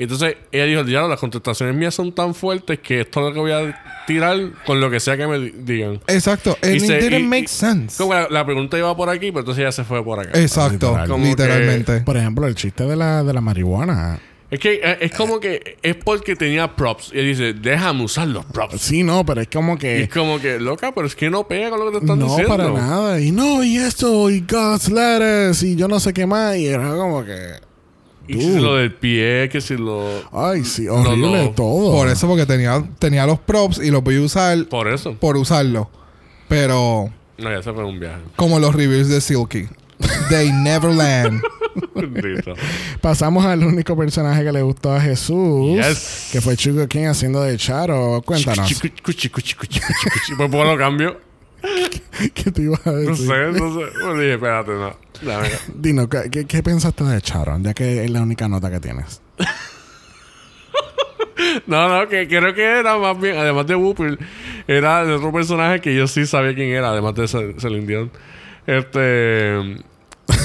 Y entonces ella dijo: Ya, las contestaciones mías son tan fuertes que esto es lo que voy a tirar con lo que sea que me di- digan. Exacto. And Y it se- didn't y- make sense. Como la, la pregunta iba por aquí, pero entonces ella se fue por acá. Exacto. Literal. Que- Literalmente. Por ejemplo, el chiste de la, de la marihuana. Es que eh, es como que es porque tenía props. Y él dice: Déjame usar los props. Sí, no, pero es como Y que. es como que, loca, pero es que no pega con lo que te están no, diciendo. para nada. Y no, y esto, y God's letters, y yo no sé qué más. Y era como que. Y si lo del pie, que si lo. Ay, sí, horrible no. todo. Por eso, porque tenía, tenía los props y los voy a usar Por eso. por usarlo. Pero, No, ya se fue un viaje. como los reviews de Silky. They never land. Pasamos al único personaje que le gustó a Jesús, Yes. que fue Chugo King haciendo de Charo. Cuéntanos. Pues lo cambio. ¿qué te ibas a No decir? sé, no sé. Pues dije, espérate, no. Dinos, ¿qué, qué, pensaste de Charo? Ya que es la única nota que tienes. No, no, que creo que era más bien, además de Whooper, era de otro personaje que yo sí sabía quién era, además de Cel- Celine Dion. Este.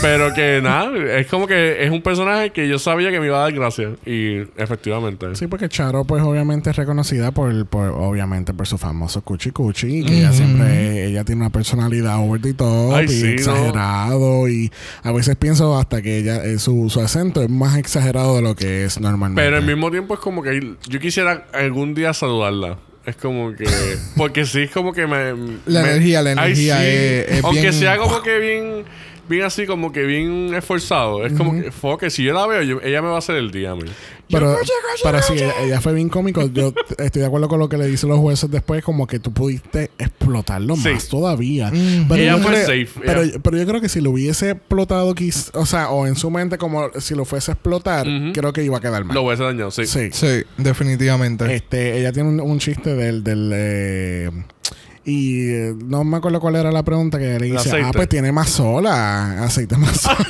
Pero que nada, es como que es un personaje que yo sabía que me iba a dar gracias. Y efectivamente. Sí, porque Charo, pues, obviamente es reconocida por, por obviamente, por su famoso cuchi cuchi. Y que ella siempre, ella tiene una personalidad over the top Ay, y sí, ¿no? exagerado. Y a veces pienso hasta que ella, eh, su, su acento es más exagerado de lo que es normalmente. Pero al mismo tiempo es como que yo quisiera algún día saludarla. Es como que. Porque sí, es como que me. La me- energía, la Ay, energía sí. es- es Aunque bien- sea como que bien. Bien así, como que bien esforzado. Es como que. Fue que si yo la veo, yo- ella me va a hacer el día a mí. Pero, pero sí, ella, ella fue bien cómico. Yo estoy de acuerdo con lo que le dicen los jueces después, como que tú pudiste explotarlo Sí. más todavía. Mm. Pero, Ella yo fue creo, safe, Pero, ella- pero yo creo que si lo hubiese explotado, quiz- o sea, o en su mente, como si lo fuese a explotar, creo que iba a quedar mal. Lo hacer dañado, sí. Sí. Sí, definitivamente. Este, ella tiene un, un chiste del, del eh, y eh, no me acuerdo cuál era la pregunta que le aceite. ah, pues tiene más sola, aceite más sola.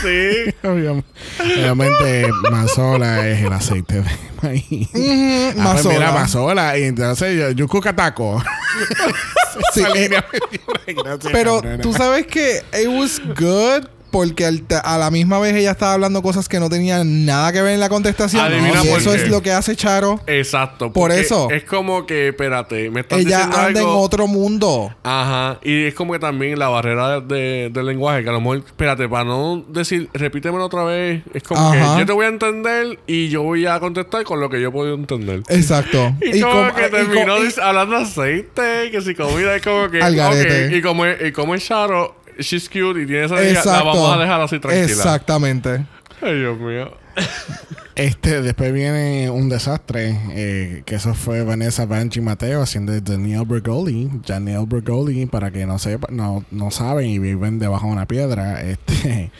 Sí. Obviamente, mazola es el aceite de maíz. Ah, pues mazola. mira, mazola. Y entonces yo, yo cucataco. Sí, eh, Pero tú sabes que it was good porque al a la misma vez ella estaba hablando cosas que no tenían nada que ver en la contestación. Adivina y por eso qué. es lo que hace Charo. Exacto. Por eso. Es como que, espérate, me estás Ella diciendo anda en otro mundo. Ajá. Y es como que también la barrera de, del lenguaje, que a lo mejor, espérate, para no decir, repítemelo otra vez, es como Ajá. que yo te voy a entender y yo voy a contestar con lo que yo puedo entender. Exacto. Y, como com- que y terminó hablando aceite, que si comida es como que. Al Y como es, y como es Charo, she's cute y tiene esa Exacto. la vamos a dejar así tranquila. Exactamente. Ay, Dios mío. Este, después viene un desastre, eh, que eso fue Vanessa Banchi Mateo haciendo de Danielle Bergoli. Danielle Bergoli, para que no sepa, no, no saben y viven debajo de una piedra. Este,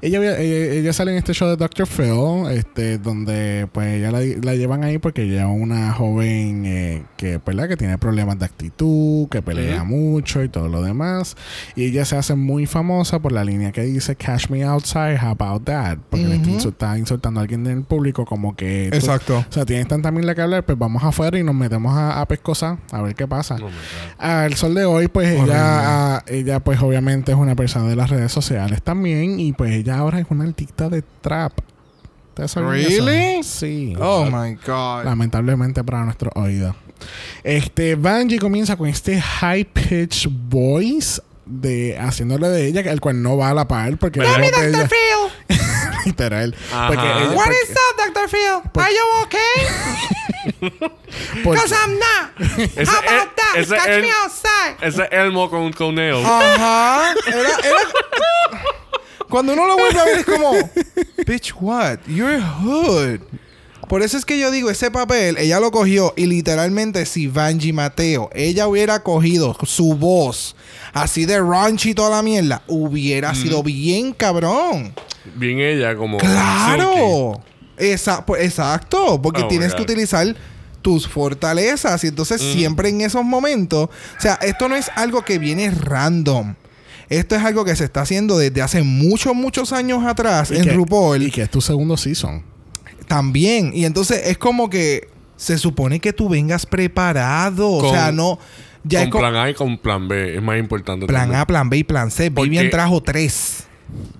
ella, ella, ella sale en este show de Dr. Phil, este, donde pues ella la, la llevan ahí porque ella es una joven eh, que, ¿verdad? que tiene problemas de actitud, que pelea mucho y todo lo demás. Y ella se hace muy famosa por la línea que dice Cash me outside, how about that? Porque le está, está insultando a alguien del público como que... tú- Exacto. o sea, tienes tanta mierda que hablar, pues vamos afuera y nos metemos a, a pescosar a ver qué pasa. Oh. Al sol de hoy, pues Horrible. ella, ah, ella pues obviamente es una persona de las redes sociales también y pues ella ahora es una artista de trap. ¿Ustedes sabían Really? Sí. Oh my God. Lamentablemente para nuestro oído. Este, Bungie comienza con este high pitch voice de haciéndole de ella, el cual no va a la par porque voz de ella- Literal. Porque ella- What porque- is up, Dr. Phil? Are you okay? porque- Because I'm not. Ese How about es- that? ese Catch es- me outside. Ese es Elmo con, con nails. Ajá. Era, era... Cuando uno lo vuelve a ver es como... Bitch, what? You're hood. Por eso es que yo digo, ese papel, ella lo cogió y literalmente si Vanji Mateo, ella hubiera cogido su voz así de raunchy y toda la mierda, hubiera sido bien cabrón. Bien ella como... ¡Claro! Esa- pues, exacto, porque Oh, tienes que utilizar tus fortalezas y entonces siempre en esos momentos, o sea, esto no es algo que viene random. Esto es algo que se está haciendo desde hace muchos, muchos años atrás y en que- RuPaul Y que es tu segundo season. También. Y entonces es como que se supone que tú vengas preparado. o Con- sea, no. Ya es con como plan A y con plan B. Es más importante. plan también. A, plan B y plan C. Porque- Vivian trajo tres.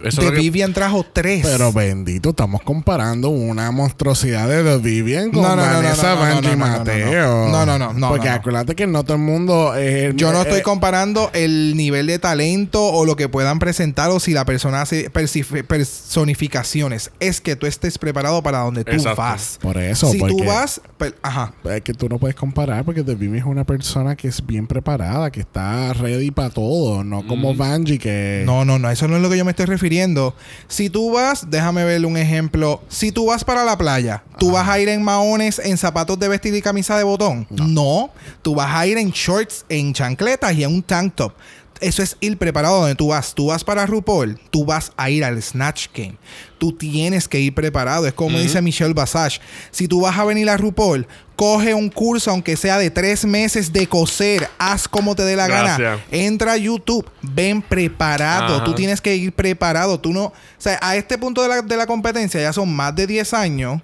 Eso que- Vivian trajo tres. Pero bendito, estamos comparando una monstruosidad de The Vivian con No, no, Vanessa Mateo. no, no, no, no, Porque acuérdate que no todo el mundo... eh, Yo no eh, estoy eh, comparando el nivel de talento o lo que puedan presentar o si la persona hace personificaciones. Es que tú estés preparado para donde tú Exacto. vas. Por eso, si tú vas... Ajá. Es que tú no puedes comparar porque The Vivian es una persona que es bien preparada, que está ready para todo, no como Vanjie que... No, no, no, eso no es lo que yo me estoy refiriendo. Si tú vas, déjame ver un ejemplo. Si tú vas para la playa, ¿tú vas a ir en maones, en zapatos de vestir y camisa de botón? No. Tú vas a ir en shorts, en chancletas y en un tank top. Eso es ir preparado donde tú vas. Tú vas para RuPaul, tú vas a ir al Snatch Game. Tú tienes que ir preparado. Es como dice Michelle Basage. Si tú vas a venir a RuPaul, coge un curso, aunque sea de tres meses de coser. Haz como te dé la gana. Entra a YouTube, ven preparado. Ajá. Tú tienes que ir preparado. Tú no. O sea, a este punto de la, de la competencia ya son más de 10 años.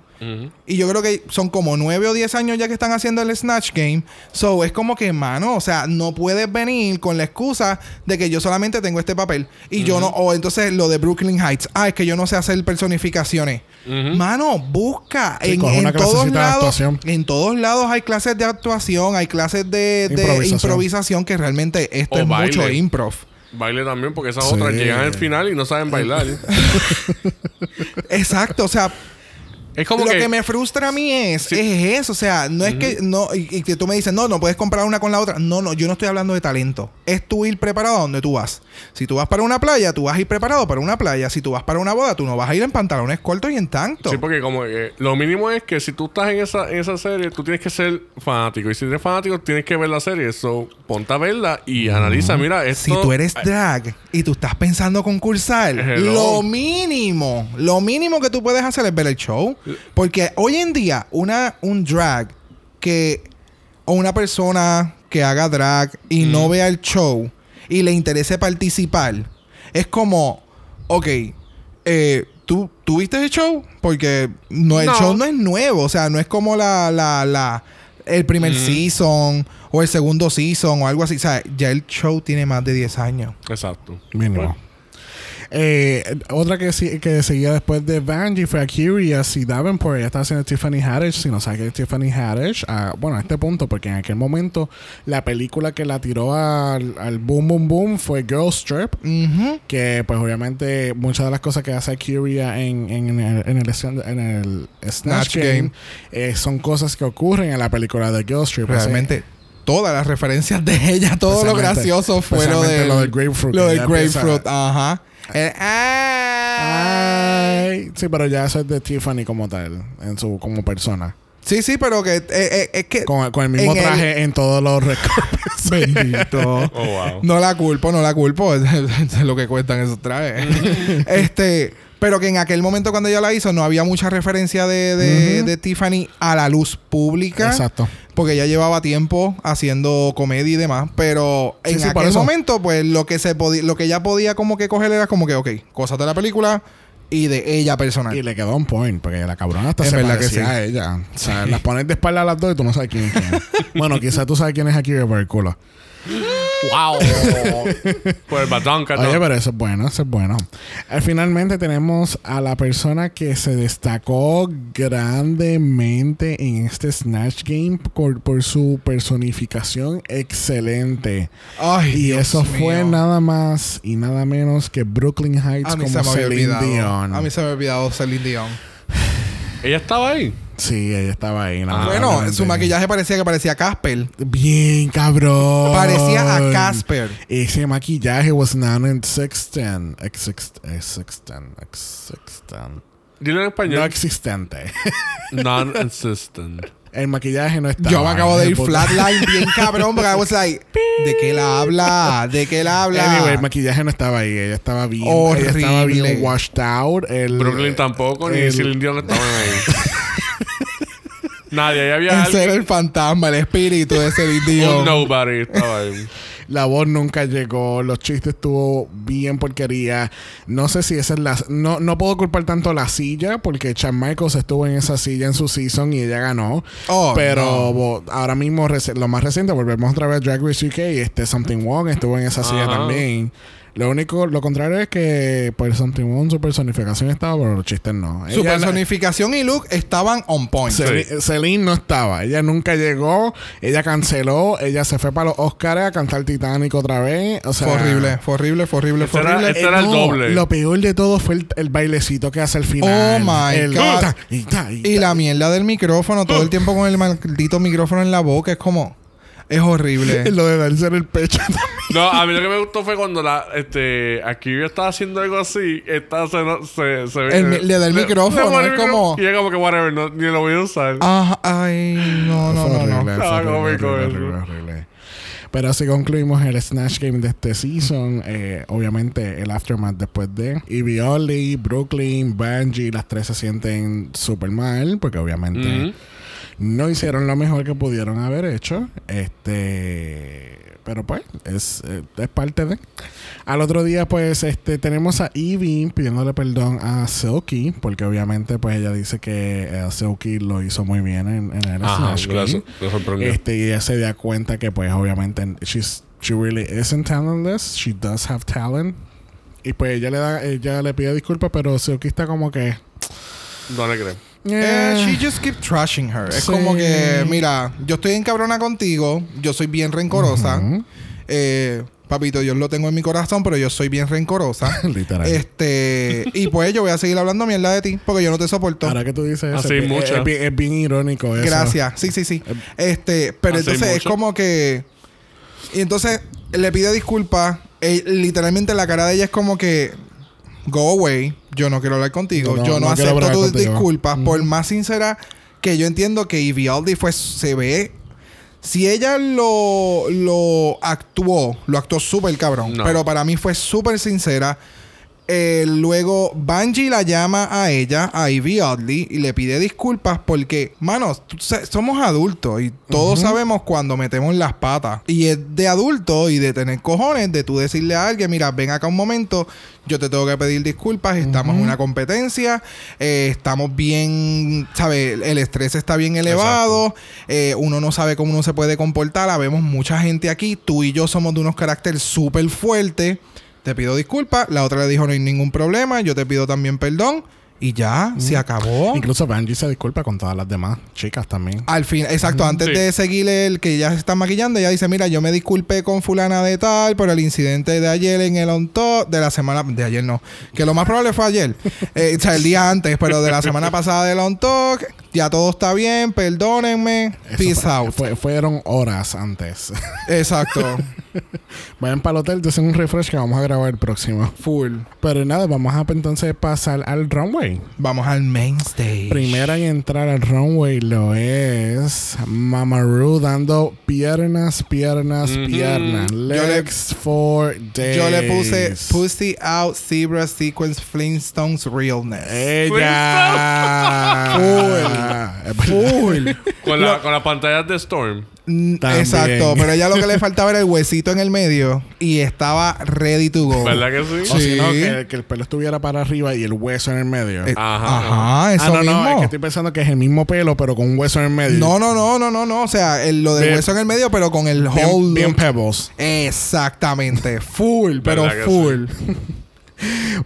Y yo creo que son como 9 o 10 años ya que están haciendo el Snatch Game. So, es como que, mano, o sea, no puedes venir con la excusa de que yo solamente tengo este papel. Y yo no. O entonces lo de Brooklyn Heights. Ah, es que yo no sé hacer personificaciones. Mano, busca. Sí, en en todos lados. actuación. En todos lados hay clases de actuación, hay clases de, de Improvisación. improvisación. que realmente esto O es mucho improv. Baile también, porque esas Sí. otras llegan al final y no saben bailar. Exacto, o sea, es como lo que... que... me frustra a mí es, Sí. es eso. O sea, no es que no, y, y que tú me dices, no, no puedes comparar una con la otra. No, no, yo no estoy hablando de talento. Es tú ir preparado a donde tú vas. Si tú vas para una playa, tú vas a ir preparado para una playa. Si tú vas para una boda, tú no vas a ir en pantalones cortos y en tanto. Sí, porque como que lo mínimo es que si tú estás en esa, en esa serie, tú tienes que ser fanático. Y si eres fanático, tienes que ver la serie. So, ponte a verla y analiza. Mira, esto... Si tú eres drag y tú estás pensando concursar, Hello. lo mínimo, lo mínimo que tú puedes hacer es ver el show. Porque hoy en día, una, un drag que, o una persona que haga drag y no vea el show y le interese participar, es como, ok, eh, ¿tú, ¿tú viste el show? Porque no, el No. show no es nuevo, o sea, no es como la, la, la, el primer season o el segundo season o algo así. O sea, ya el show tiene más de 10 años. Exacto. Mínimo. Eh, otra que, sí- que seguía después de Vanjie fue a Curious y Davenport. Ella estaba haciendo Tiffany Haddish. Si no sabes que es Tiffany Haddish, ah, bueno, a este punto, porque en aquel momento la película que la tiró al, al boom, boom, boom fue Girl Strip. Que, pues, obviamente, muchas de las cosas que hace Curia en, en, el, en, el, en el Snatch, Snatch Game, Game. eh, son cosas que ocurren en la película de Girl Strip. Realmente, todas las referencias de ella, todo lo gracioso fue lo, del- lo del grapefruit, Lo del grapefruit, ajá. El, ah. Ay, sí, pero ya eso es de Tiffany como tal, en su como persona. Sí, sí, pero que eh, eh, es que Con, con el mismo En el- traje en todos los recortes. bendito. Oh, wow. No la culpo, no la culpo. Es lo que cuestan esos trajes. este, pero que en aquel momento cuando ella la hizo no había mucha referencia de, de- de Tiffany a la luz pública. Exacto. Porque ella llevaba tiempo haciendo comedia y demás. Pero Sí, en sí, aquel momento, pues lo que se podía, lo que ella podía como que coger era como que, ok, cosas de la película y de ella personal. Y le quedó un point, porque la cabrona hasta Es se verdad que sí. a ella. O sea, las pones de espalda a las dos y tú no sabes quién es quién. bueno, quizás tú sabes quién es aquí por el culo. ¡Wow! Por el batonca, Oye, pero eso es bueno, eso es bueno. Eh, finalmente tenemos a la persona que se destacó grandemente en este Snatch Game por, por su personificación excelente. Ay, Y Dios eso fue nada más y nada menos que Brooklyn Heights A mí se como me había Celine olvidado. Dion. A mí se me había olvidado Celine Dion. Ella estaba ahí. Sí, ella estaba ahí. Ah, bueno, su maquillaje parecía que parecía Casper. Bien, cabrón. Parecía a Casper. Ese maquillaje was non-existent. Exist- Existent. Existent. Dile en No español. existente. Non-insistent. El maquillaje no estaba. Yo me acabo de ir flatline bien cabrón porque I was like, ¿de qué la habla? ¿De qué la habla? Anyway, el maquillaje no estaba ahí. Ella estaba bien. Ella estaba Horrible. bien washed out. El, Brooklyn tampoco, ni el- Celine Dion estaban ahí. Nadie, ahí había Ese alguien. era el fantasma, el espíritu de Un Dion. nobody estaba ahí. La voz nunca llegó. Los chistes estuvo bien porquería. No sé si esa es la. No, no puedo culpar tanto la silla porque Shawn Michaels estuvo en esa silla en su season y ella ganó. Oh, pero no. bo- ahora mismo, lo más reciente, volvemos otra vez a Drag Race UK. Este Something Wrong estuvo en esa silla también. Lo único, lo contrario es que por Something Wrong su personificación estaba, pero los chistes no. Su Ella- personificación y look estaban on point. Sí. Celine no estaba. Ella nunca llegó. Ella canceló. Ella se fue para los Oscars a cantar Titanic otra vez. O sea, Fue horrible, fue horrible, fue horrible, fue era- el doble. Lo peor de todo fue el, el bailecito que hace al final. Oh my El- God. ta, y ta, y Y ta. la mierda del micrófono, todo el tiempo con el maldito micrófono en la boca, es como. Es horrible. Lo de darse en el pecho también. No, a mí lo que me gustó fue cuando la, este, aquí yo estaba haciendo algo así, esta se, no- se, se ve. El mi- le da el micrófono, pone el es como- Y es como que whatever, no, ni lo voy a usar. Ah, ay, no, no, Fue no, no. horrible, fue Ah, horrible, cómico horrible, eso. horrible, horrible. Pero así concluimos el Snatch Game de este season. Eh, obviamente, el aftermath después de Evie Oddly, Brooklyn, Bungie, las tres se sienten súper mal porque obviamente Ujú. No hicieron lo mejor que pudieron haber hecho. Este. Pero pues, es, es parte de. Al otro día, pues, este, tenemos a Evie pidiéndole perdón a Silky, porque obviamente, pues, ella dice que eh, Silky lo hizo muy bien en, en el Ajá, Snatch gracias. Este, y ella se da cuenta que, pues, obviamente, she's, she really isn't talentless. She does have talent. Y pues ella le da, ella le pide disculpas, pero Silky está como que. No le creo. Eh, eh, she just keep trashing her. Es como que, mira, yo estoy encabrona contigo, yo soy bien rencorosa. Eh, papito, yo lo tengo en mi corazón, pero yo soy bien rencorosa. Literal. este, y pues yo voy a seguir hablando mierda de ti, porque yo no te soporto. Ahora que tú dices eso, Así es, bien- mucho. es bien, es bien irónico eso. Gracias. Sí, sí, sí. Este, pero Así entonces es como que. Y entonces le pide disculpas. Eh, literalmente la cara de ella es como que. Go away. Yo no quiero hablar contigo. No, yo no, acepto tus contigo. disculpas. Por más sincera que yo entiendo que Ivialdi fue. Se ve. Si ella lo, lo actuó, lo actuó súper cabrón. No. Pero para mí fue súper sincera. Eh, luego Bungie la llama a ella, a Ivy Oddly, y le pide disculpas porque, manos, somos adultos y todos sabemos cuando metemos las patas. Y es de adulto y de tener cojones de tú decirle a alguien, mira, ven acá un momento, yo te tengo que pedir disculpas, estamos en una competencia, eh, estamos bien, ¿sabes? El estrés está bien elevado, eh, uno no sabe cómo uno se puede comportar, habemos mucha gente aquí, tú y yo somos de unos caracteres súper fuertes. Te pido disculpas. La otra le dijo no hay ningún problema. Yo te pido también perdón. Y ya, se acabó. Incluso Bungie se disculpa con todas las demás chicas también. Al fin, exacto, antes Sí. de seguirle el que ya se está maquillando, ella dice, mira, yo me disculpé con fulana de tal por el incidente de ayer en el on top, de la semana, de ayer no, que lo más probable fue ayer, Eh, o sea, el día antes, pero de la semana pasada del on talk, ya todo está bien, perdónenme, Eso peace fue- out. fue- fueron horas antes. Exacto, Vayan para el hotel, dicen un refresh que vamos a grabar el próximo. full. Pero nada, vamos a entonces pasar al runway. Vamos al main stage. Primera en entrar al runway lo es Mamaru dando piernas, piernas, piernas. Yo le- Legs for days. Yo le puse Pussy Out Zebra Sequence Flintstones Realness. Ella. Full. Con, la, con las pantallas de Storm. También. Exacto, pero ella lo que le faltaba era el huesito pelito en el medio y estaba ready to go. ¿Verdad que sí? O si no, que, que el pelo estuviera para arriba y el hueso en el medio. Eh, Ajá, Ajá, eso ah, no, mismo. no, es que estoy pensando que es el mismo pelo, pero con un hueso en el medio. No, no, no, no, no, no. O sea, el- lo del Bien. hueso en el medio, pero con el bien, whole bien look. pebbles. Exactamente. Full, pero ¿Verdad que full.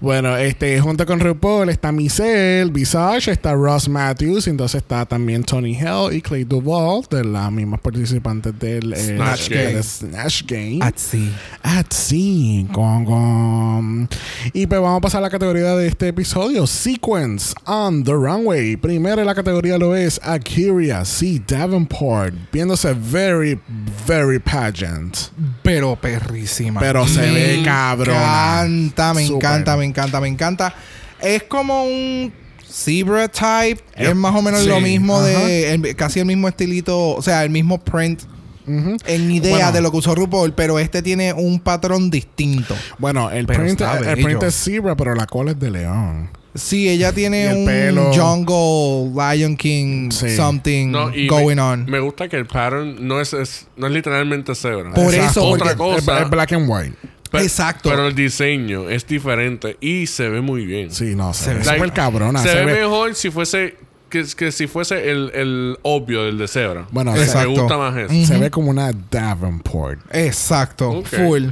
Bueno, este, junto con RuPaul está Michelle, Visage, está Ross Matthews, entonces está también Tony Hell y Clay Duvall, de las mismas participantes del eh, Snatch de Game. Snatch Game. Así. Así, con, con. Y pues vamos a pasar a la categoría de este episodio: Sequence on the Runway. Primero en la categoría lo es Akira C. Davenport, viéndose very, very pageant. Pero perrísima. Pero se ve cabrona. Me encanta, me. Encanta, me encanta, me encanta. Es como un zebra type. Yep. Es más o menos Sí, lo mismo ajá. de... el- casi el mismo estilito. O sea, el mismo print. En idea Bueno. de lo que usó RuPaul. Pero este tiene un patrón distinto. Bueno, el print, el print es zebra, pero la cola es de león. Sí, ella tiene un pelo. jungle, Lion King, Sí. something No, going me, on. Me gusta que el pattern no es, es- no es literalmente cebra. Por Es eso, otra cosa. es black and white. Exacto. Pero el diseño es diferente y se ve muy bien. Sí, no, se, Se ve ve- súper cabrona. Se, se ve, ve- mejor si fuese que, que si fuese el, el obvio del de cebra. Bueno, me Exacto. gusta más eso. Se ve como una Davenport. Exacto. Full.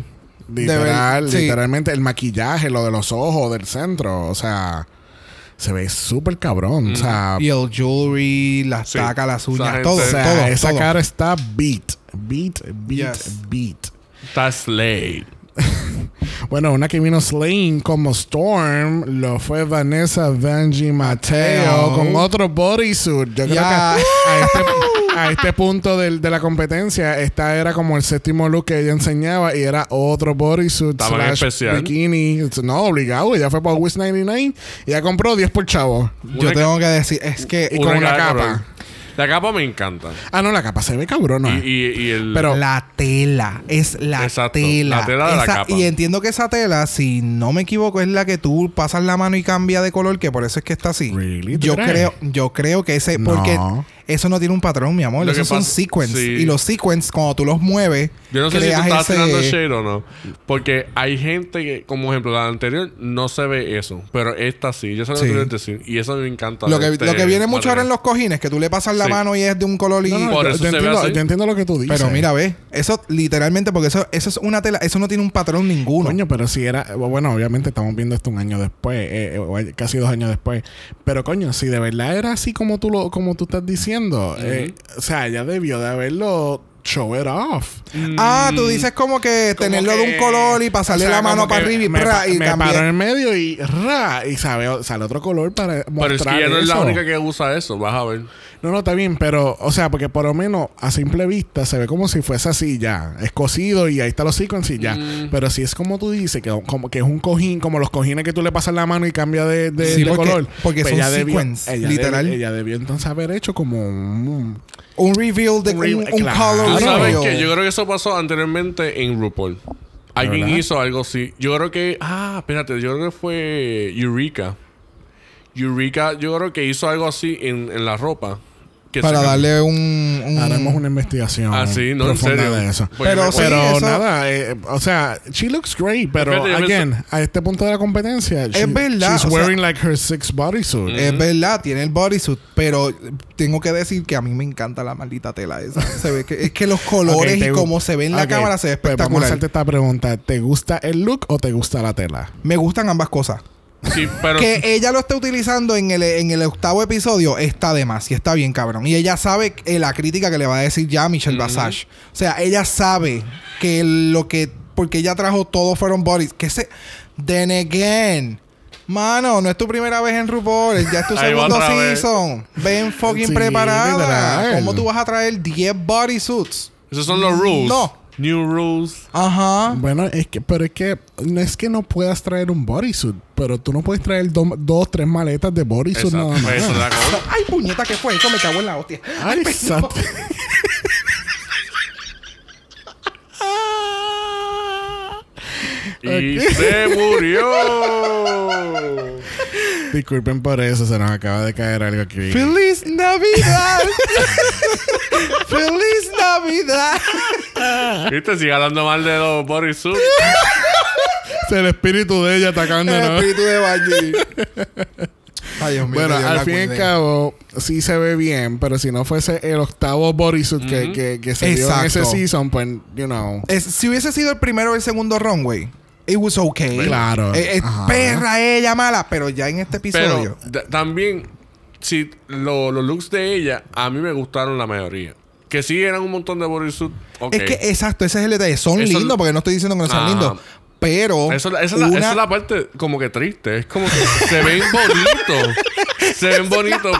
Literal, sí. literalmente el maquillaje, lo de los ojos, del centro, o sea, se ve súper cabrón. O sea, Y el jewelry, las Sí. tacas, las uñas, todo, o sea, todo, esa todo. cara está beat, beat, beat, Yes. beat. Está Slade. Bueno, una que vino Slain como Storm lo fue Vanessa Vanji Mateo Mateo. con otro bodysuit. Yo creo Ya. que a este, a este punto del- de la competencia, esta era como el séptimo look que ella enseñaba y era otro bodysuit Estaba especial. bikini. No, obligado. Ella fue para Wish 99 y ella compró 10 por chavo. Yo tengo que decir, es que Y con una capa. La capa me encanta. Ah, no, la capa se ve cabrona. Y, y, y el. Pero- la tela, es la Exacto, tela. la tela de la capa. Y entiendo que esa tela, si no me equivoco, es la que tú pasas la mano y cambia de color, que por eso es que está así. Yo crees? creo, yo creo que ese, No. porque eso no tiene un patrón, mi amor. Lo que Esos son pasa- sequence. sí. Y los sequence, cuando tú los mueves, Yo no sé si tú estás ese- tirando shade o no. Porque hay gente que, como ejemplo, la anterior no se ve eso. Pero esta sí. Yo sé lo Sí. que quieres decir. Y eso me encanta. Lo que, este lo que viene mucho ahora en los cojines, que tú le pasas la Sí. mano y es de un color y... No, no, Por yo, eso yo se ve entiendo, así. yo entiendo lo que tú dices. Pero mira, ve, eso literalmente, porque eso, eso es una tela, eso no tiene un patrón ninguno. Coño, pero si era. Bueno, obviamente estamos viendo esto un año después, eh, eh, o casi dos años después. Pero coño, si de verdad era así como tú lo, como tú estás diciendo, eh, o sea, ella debió de haberlo show it off. Ah, tú dices como que Como tenerlo de un color y pasarle o sea, la mano para arriba y, me, pa- y me cambiar. paro en el medio y ra, y sabe, sale otro color para mostrar Pero es que ella no es la única que usa eso. Vas a ver. No, no, está bien, pero, o sea, porque por lo menos a simple vista se ve como si fuese así ya. Es cosido y ahí está los sequence y ya. Mm. Pero si es como tú dices, que, como, que es un cojín, como los cojines que tú le pasas la mano y cambia de, de, Sí, de porque- color. porque pues son ella debió- ella literal. debió- ella debió entonces haber hecho como un. Un reveal de Un un, re- un claro. color ¿Tú sabes qué? Yo creo que eso pasó anteriormente en RuPaul. Alguien ¿Verdad? hizo algo así. Yo creo que... Ah, espérate. Yo creo que fue Eureka. Eureka, yo creo que hizo algo así en, en la ropa. Que Para se- darle un... un- Haremos una investigación Ah, sí, no, en serio. de eso. Pero me- sí, Pero eso- nada, eh, o sea, she looks great, pero again, a este punto de la competencia, she- verdad, she's o sea- wearing like her six bodysuit. Es verdad, tiene el bodysuit, pero tengo que decir que a mí me encanta la maldita tela esa. Se ve que es que los colores Ok, te y cómo se ve en la cámara se ve pues Vamos a espectacular. hacerte esta pregunta. ¿Te gusta el look o te gusta la tela? Me gustan ambas cosas. Sí, pero... que ella lo esté utilizando en el, en el octavo episodio está de más y está bien cabrón. Y ella sabe eh, la crítica que le va a decir ya a Michelle Basage. O sea, ella sabe que lo que... Porque ella trajo todo fueron bodies. Que se... Then again... Mano, no es tu primera vez en RuPaul, ya es tu segundo vez. season. Ven fucking Sí, preparada. literal. ¿Cómo tú vas a traer 10 bodysuits? Esos son los rules. No. New rules. Ajá. Bueno, es que, pero es que no es que no puedas traer un bodysuit, pero tú no puedes traer do- dos, tres maletas de bodysuit Exacto. nada más. Eso es la cosa. Ay, puñeta, ¿qué fue? Eso me cago en la hostia. Ay, exacto. Y se murió. Disculpen por eso, se nos acaba de caer algo aquí. ¡Feliz Navidad! ¡Feliz Navidad! ¿Viste? Sigue hablando mal de los bodysuits. Es el espíritu de ella El atacándonos. espíritu de Bungie. Ay, Dios mío. Bueno, Dios al fin y al cabo, sí se ve bien, pero si no fuese el octavo bodysuit que, Ujú. que, que se dio en ese Exacto. season, pues, you know. Es- si hubiese sido el primero o el segundo runway, it was okay. Claro. Eh, eh, perra ella mala, pero ya en este episodio. Pero también, si lo- los looks de ella, a mí me gustaron la mayoría. Que sí eran un montón de bodysuit. Es que exacto, ese es el detalle. Son Eso- lindos, porque no estoy diciendo que no sean Ajá. lindos. Pero. Eso, esa, es la, una- esa es la parte como que triste. Es como que se ven bonitos. se ven bonitos.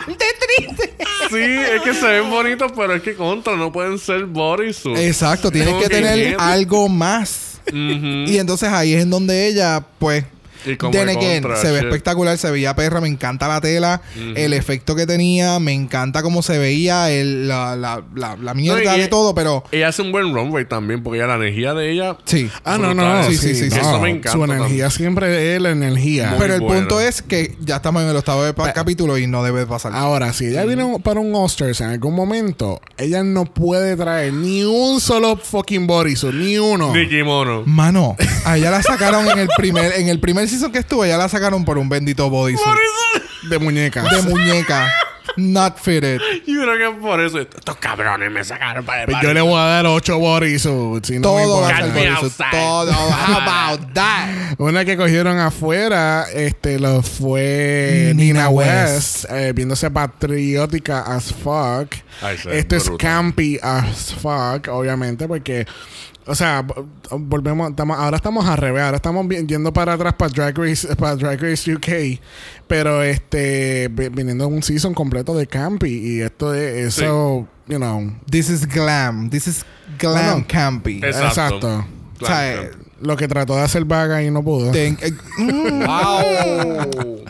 Sí, es que se ven bonitos, pero es que contra no pueden ser bodysuit. Exacto, tienes Como que tener algo más. Y entonces ahí es en donde ella, pues. Then que again, contra, se ve shit. espectacular, se veía perra, me encanta la tela, el efecto que tenía, me encanta cómo se veía, el, la, la, la, la mierda No, y- de todo, pero Ella hace un buen runway también, porque ya la energía de ella. sí. Ah, no, Brutal. no. Sí, sí, sí, sí. no. Eso me encanta Su energía también. siempre es la energía. Muy Pero el buena. punto es que ya estamos en el octavo de pa- capítulo y no debe pasar. Ahora, si ella viene para un Osters en algún momento, ella no puede traer ni un solo fucking bodysuit, ni uno. Ni kimono. Mano, a ella la sacaron en el primer, en el primer season que estuvo, ella la sacaron por un bendito bodysuit De muñecas. de muñeca. Not fitted. Yo creo que por eso. Estos cabrones me sacaron para el Pues yo le voy a dar ocho bodysuits. si no Todo va a ser bodysuit. Todo. How about that? Una que cogieron afuera, este, lo fue Nina Nina West. West, eh, viéndose patriótica as fuck. Ay, Esto es campy as fuck, obviamente, porque, o sea, vo- volvemos, estamos, ahora estamos al revés, ahora estamos yendo para atrás para Drag Race, para Drag Race UK, pero este, vi- viniendo un season completo de campy y esto es eso, you know, This is glam. This is glam Bueno, campy. Exacto. exacto. O sea, Lo que trató de hacer vaga y no pudo. ten- eh, mm,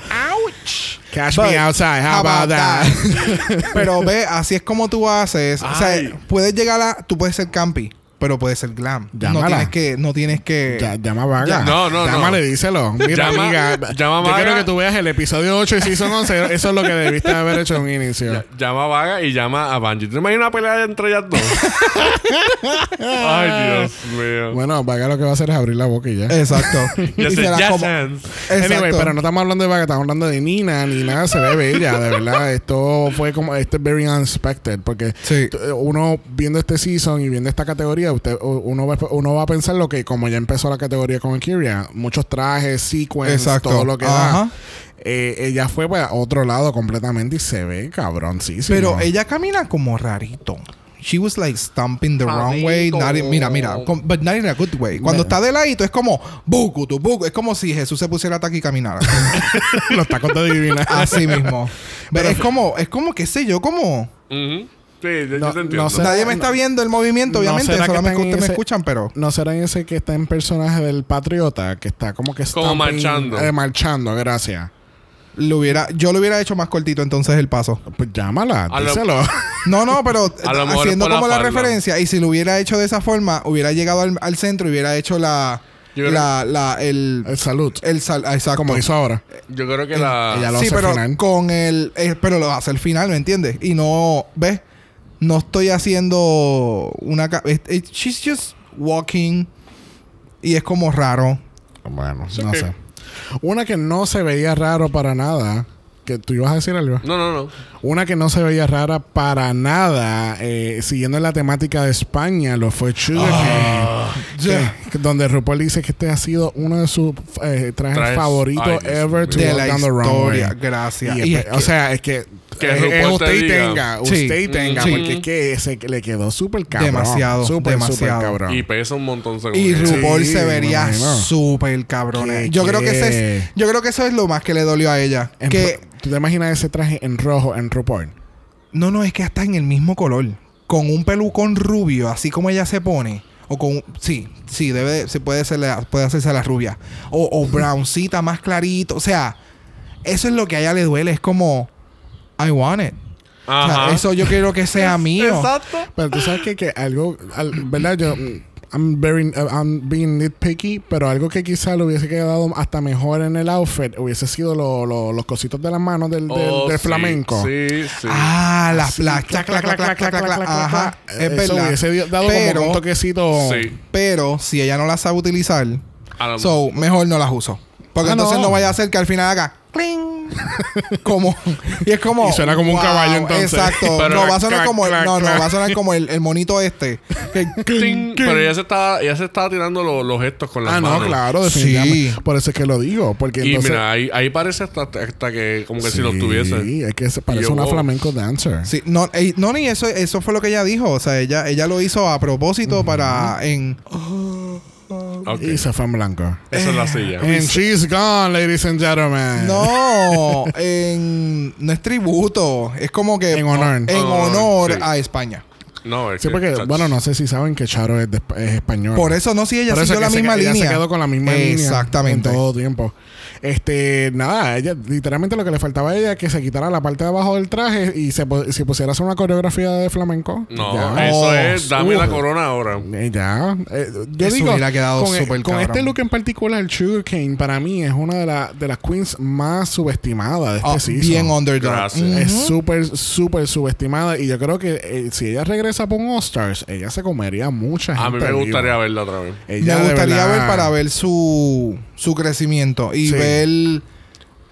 Cash But me outside, how, about, that? Pero ve, así es como tú haces. O sea, puedes llegar a. Tú puedes ser campy, pero puedes ser glam. No Llámala. tienes que. No tienes que. Ya- llama a Vaga. Ya. No, no, no. Llámale, díselo. Mira, Llama- amiga, llama a yo Vaga. quiero que tú veas el episodio 8 y Season 11. Eso es lo que debiste haber hecho en un inicio. Llama a Vaga y llama a Bungie. ¿Te imaginas una pelea entre ellas dos? Ay, Dios mío. Bueno, Vaga lo que va a hacer es abrir la boca y ya. Exacto. Ya Y se la como- sense. Exacto. Anyway, pero no estamos hablando de Vaga, estamos hablando de Nina. Nina se ve bella, de verdad. Esto fue como, este es very unexpected. Porque Sí. t- uno viendo este season y viendo esta categoría, usted, uno, va, uno va a pensar lo que, como ya empezó la categoría con Kyria, muchos trajes, sequence, Exacto. todo lo que Ajá. da. Eh, ella fue para otro lado completamente y se ve cabroncísimo. Pero ella camina como rarito. She was like stomping the wrong way. Not in- mira, mira. com- But not in a good way. Cuando está de ladito es como buku, tu buku. Es como si Jesús se pusiera ataque y caminara. los tacos de divina. Así mismo. Pero es como, es como, qué sé yo, como. Sí, yo, No- yo te entiendo. no sé. Nadie me está viendo el movimiento, ¿No obviamente. será que solamente ustedes me ese- escuchan, pero. ¿No será ese que está en personaje del patriota? Que está como que Como stamping- marchando. eh, marchando, gracias. Lo hubiera, yo lo hubiera hecho más cortito entonces el paso. Pues llámala, A lo- díselo. No, no, pero haciendo la como la referencia. Y si lo hubiera hecho de esa forma, hubiera llegado al, al centro y hubiera hecho la. Yo creo- La, la, el. El salud. El sal, ah, exacto. como hizo ahora. Yo creo que la. ella lo sí, hace pero final. con el. eh, pero lo hace al final, ¿me entiendes? Y no. ¿Ves? No estoy haciendo una. it- it- she's just walking. Y es como raro. Bueno, no sé. Una que no se veía raro para nada. Que tú ibas a decir algo. No, no, no. Una que no se veía rara para nada, eh, siguiendo la temática de España, lo fue Sugar Ah. que- que- donde RuPaul dice que este ha sido uno de sus eh, trajes Trajes- favoritos ever to De walk la down the runway. historia. Gracias. Y Y es- es o sea, es que, Que es te usted y diga. tenga, Sí. usted y tenga, Sí. porque es que se le quedó súper cabrón. Demasiado, súper demasiado. cabrón. Y pesa un montón según Y. RuPaul Sí, se vería súper cabrón. ¿Qué- Yo creo que ese es, yo creo que eso es lo más que le dolió a ella. En que ¿Tú te imaginas ese traje en rojo en RuPaul? no, no, es que hasta en el mismo color. Con un pelucón rubio, así como ella se pone. O con. Sí, sí, debe, se puede, puede hacerse la rubia. O, o browncita más clarito. O sea, eso es lo que a ella le duele. Es como. I want it. O sea, Ajá. eso yo quiero que sea mío. Exacto. Pero tú sabes que, que algo, al- ¿verdad? Yo, I'm very uh, I'm being nitpicky, pero algo que quizá le hubiese quedado hasta mejor en el outfit hubiese sido lo- lo- los cositos de las manos del, del- Oh, del sí, flamenco. Sí, sí. Ah, las Sí, las clac, clac, clac, clac, clac, clac, clac, Ajá, es Eso verdad. hubiese dado Pero- como un toquecito. Sí. Pero si ella no las sabe utilizar, so, mejor no las uso. Porque Ah, entonces no. no vaya a ser que al final haga cling. como y es como Y suena como un caballo, entonces. Exacto. Pero no va a sonar clac, como el, clac, no, no clac. va a sonar como el, el monito este. Que- Ting, Pero ella se estaba, ella se estaba tirando lo- los gestos con las Ah, no, manos. claro, Sí. definitivamente. Por eso es que lo digo. Porque Y entonces. mira, ahí, ahí parece hasta, hasta que como que si lo tuviese. Sí, es que parece yo, una wow. flamenco dancer. Sí, no, eh, no, ni eso, eso fue lo que ella dijo. O sea, ella, ella lo hizo a propósito para en. Ok. Y se fue en blanco. Esa es la silla. And she's gone, ladies and gentlemen. No, en no es tributo, es como que En honor. en Honor, honor sí. a España. No, es Sí, que- porque, bueno, no sé si saben que Charo es, de- es español. Por eso no, si ella Por siguió la se- misma ella línea. se quedó con la misma línea. Exactamente. En todo tiempo. Este, nada, ella, literalmente lo que le faltaba a ella es que se quitara la parte de abajo del traje y se, si pusiera a hacer una coreografía de flamenco. No, ya. eso Oh, es dame la uh. corona ahora. Eh, ya. Eh, yo Eso digo, hubiera quedado con, súper con cabrón. este look en particular, Sugarcane, para mí es una de, la- de las queens más subestimadas de este season. bien underdog. Es súper, súper subestimada. Y yo creo que eh, si ella regresa por un All-Stars, ella se comería mucha gente. A mí me viva. gustaría verla otra vez. Ella Me gustaría verdad- ver para ver su, su crecimiento y Sí. ver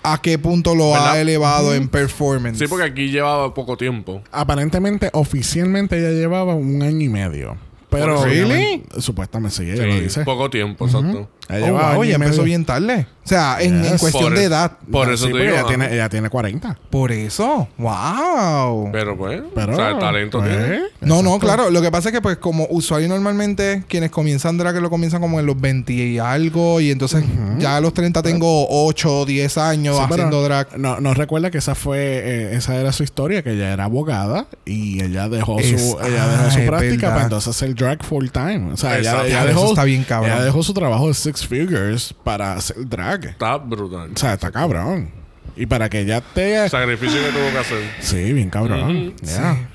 a qué punto lo ¿Verdad? ha elevado en performance. Sí, porque aquí llevaba poco tiempo. Aparentemente, oficialmente ella llevaba un año y medio. Pero ¿Really? supuestamente sí, ella lo dice. poco tiempo, exacto. Ella Oh, llevaba wow, ya empezó bien tarde. O sea, en, en Yes. cuestión Por de eso- edad. Por Ah, eso sí, te digo. ella tiene, ella tiene 40. Por eso. Wow. Pero pues, Pero, o sea, el talento pues, tiene. No, no, claro. Lo que pasa es que, pues, como usuario normalmente, quienes comienzan drag lo comienzan como en los 20 y algo. Y entonces ya a los 30 tengo 8 o 10 años Sí, haciendo drag. No, no recuerda que esa fue eh, esa era su historia, que ella era abogada y ella dejó Es- su ella dejó ah, su es práctica verdad. para entonces hacer drag full time. O sea, ella, Exacto. ella dejó está bien cabrón. ella dejó su trabajo de six figures para hacer drag. Está brutal. O sea, está cabrón. Y para que ella te sacrificio que tuvo que hacer. Sí, bien cabrón. Yeah.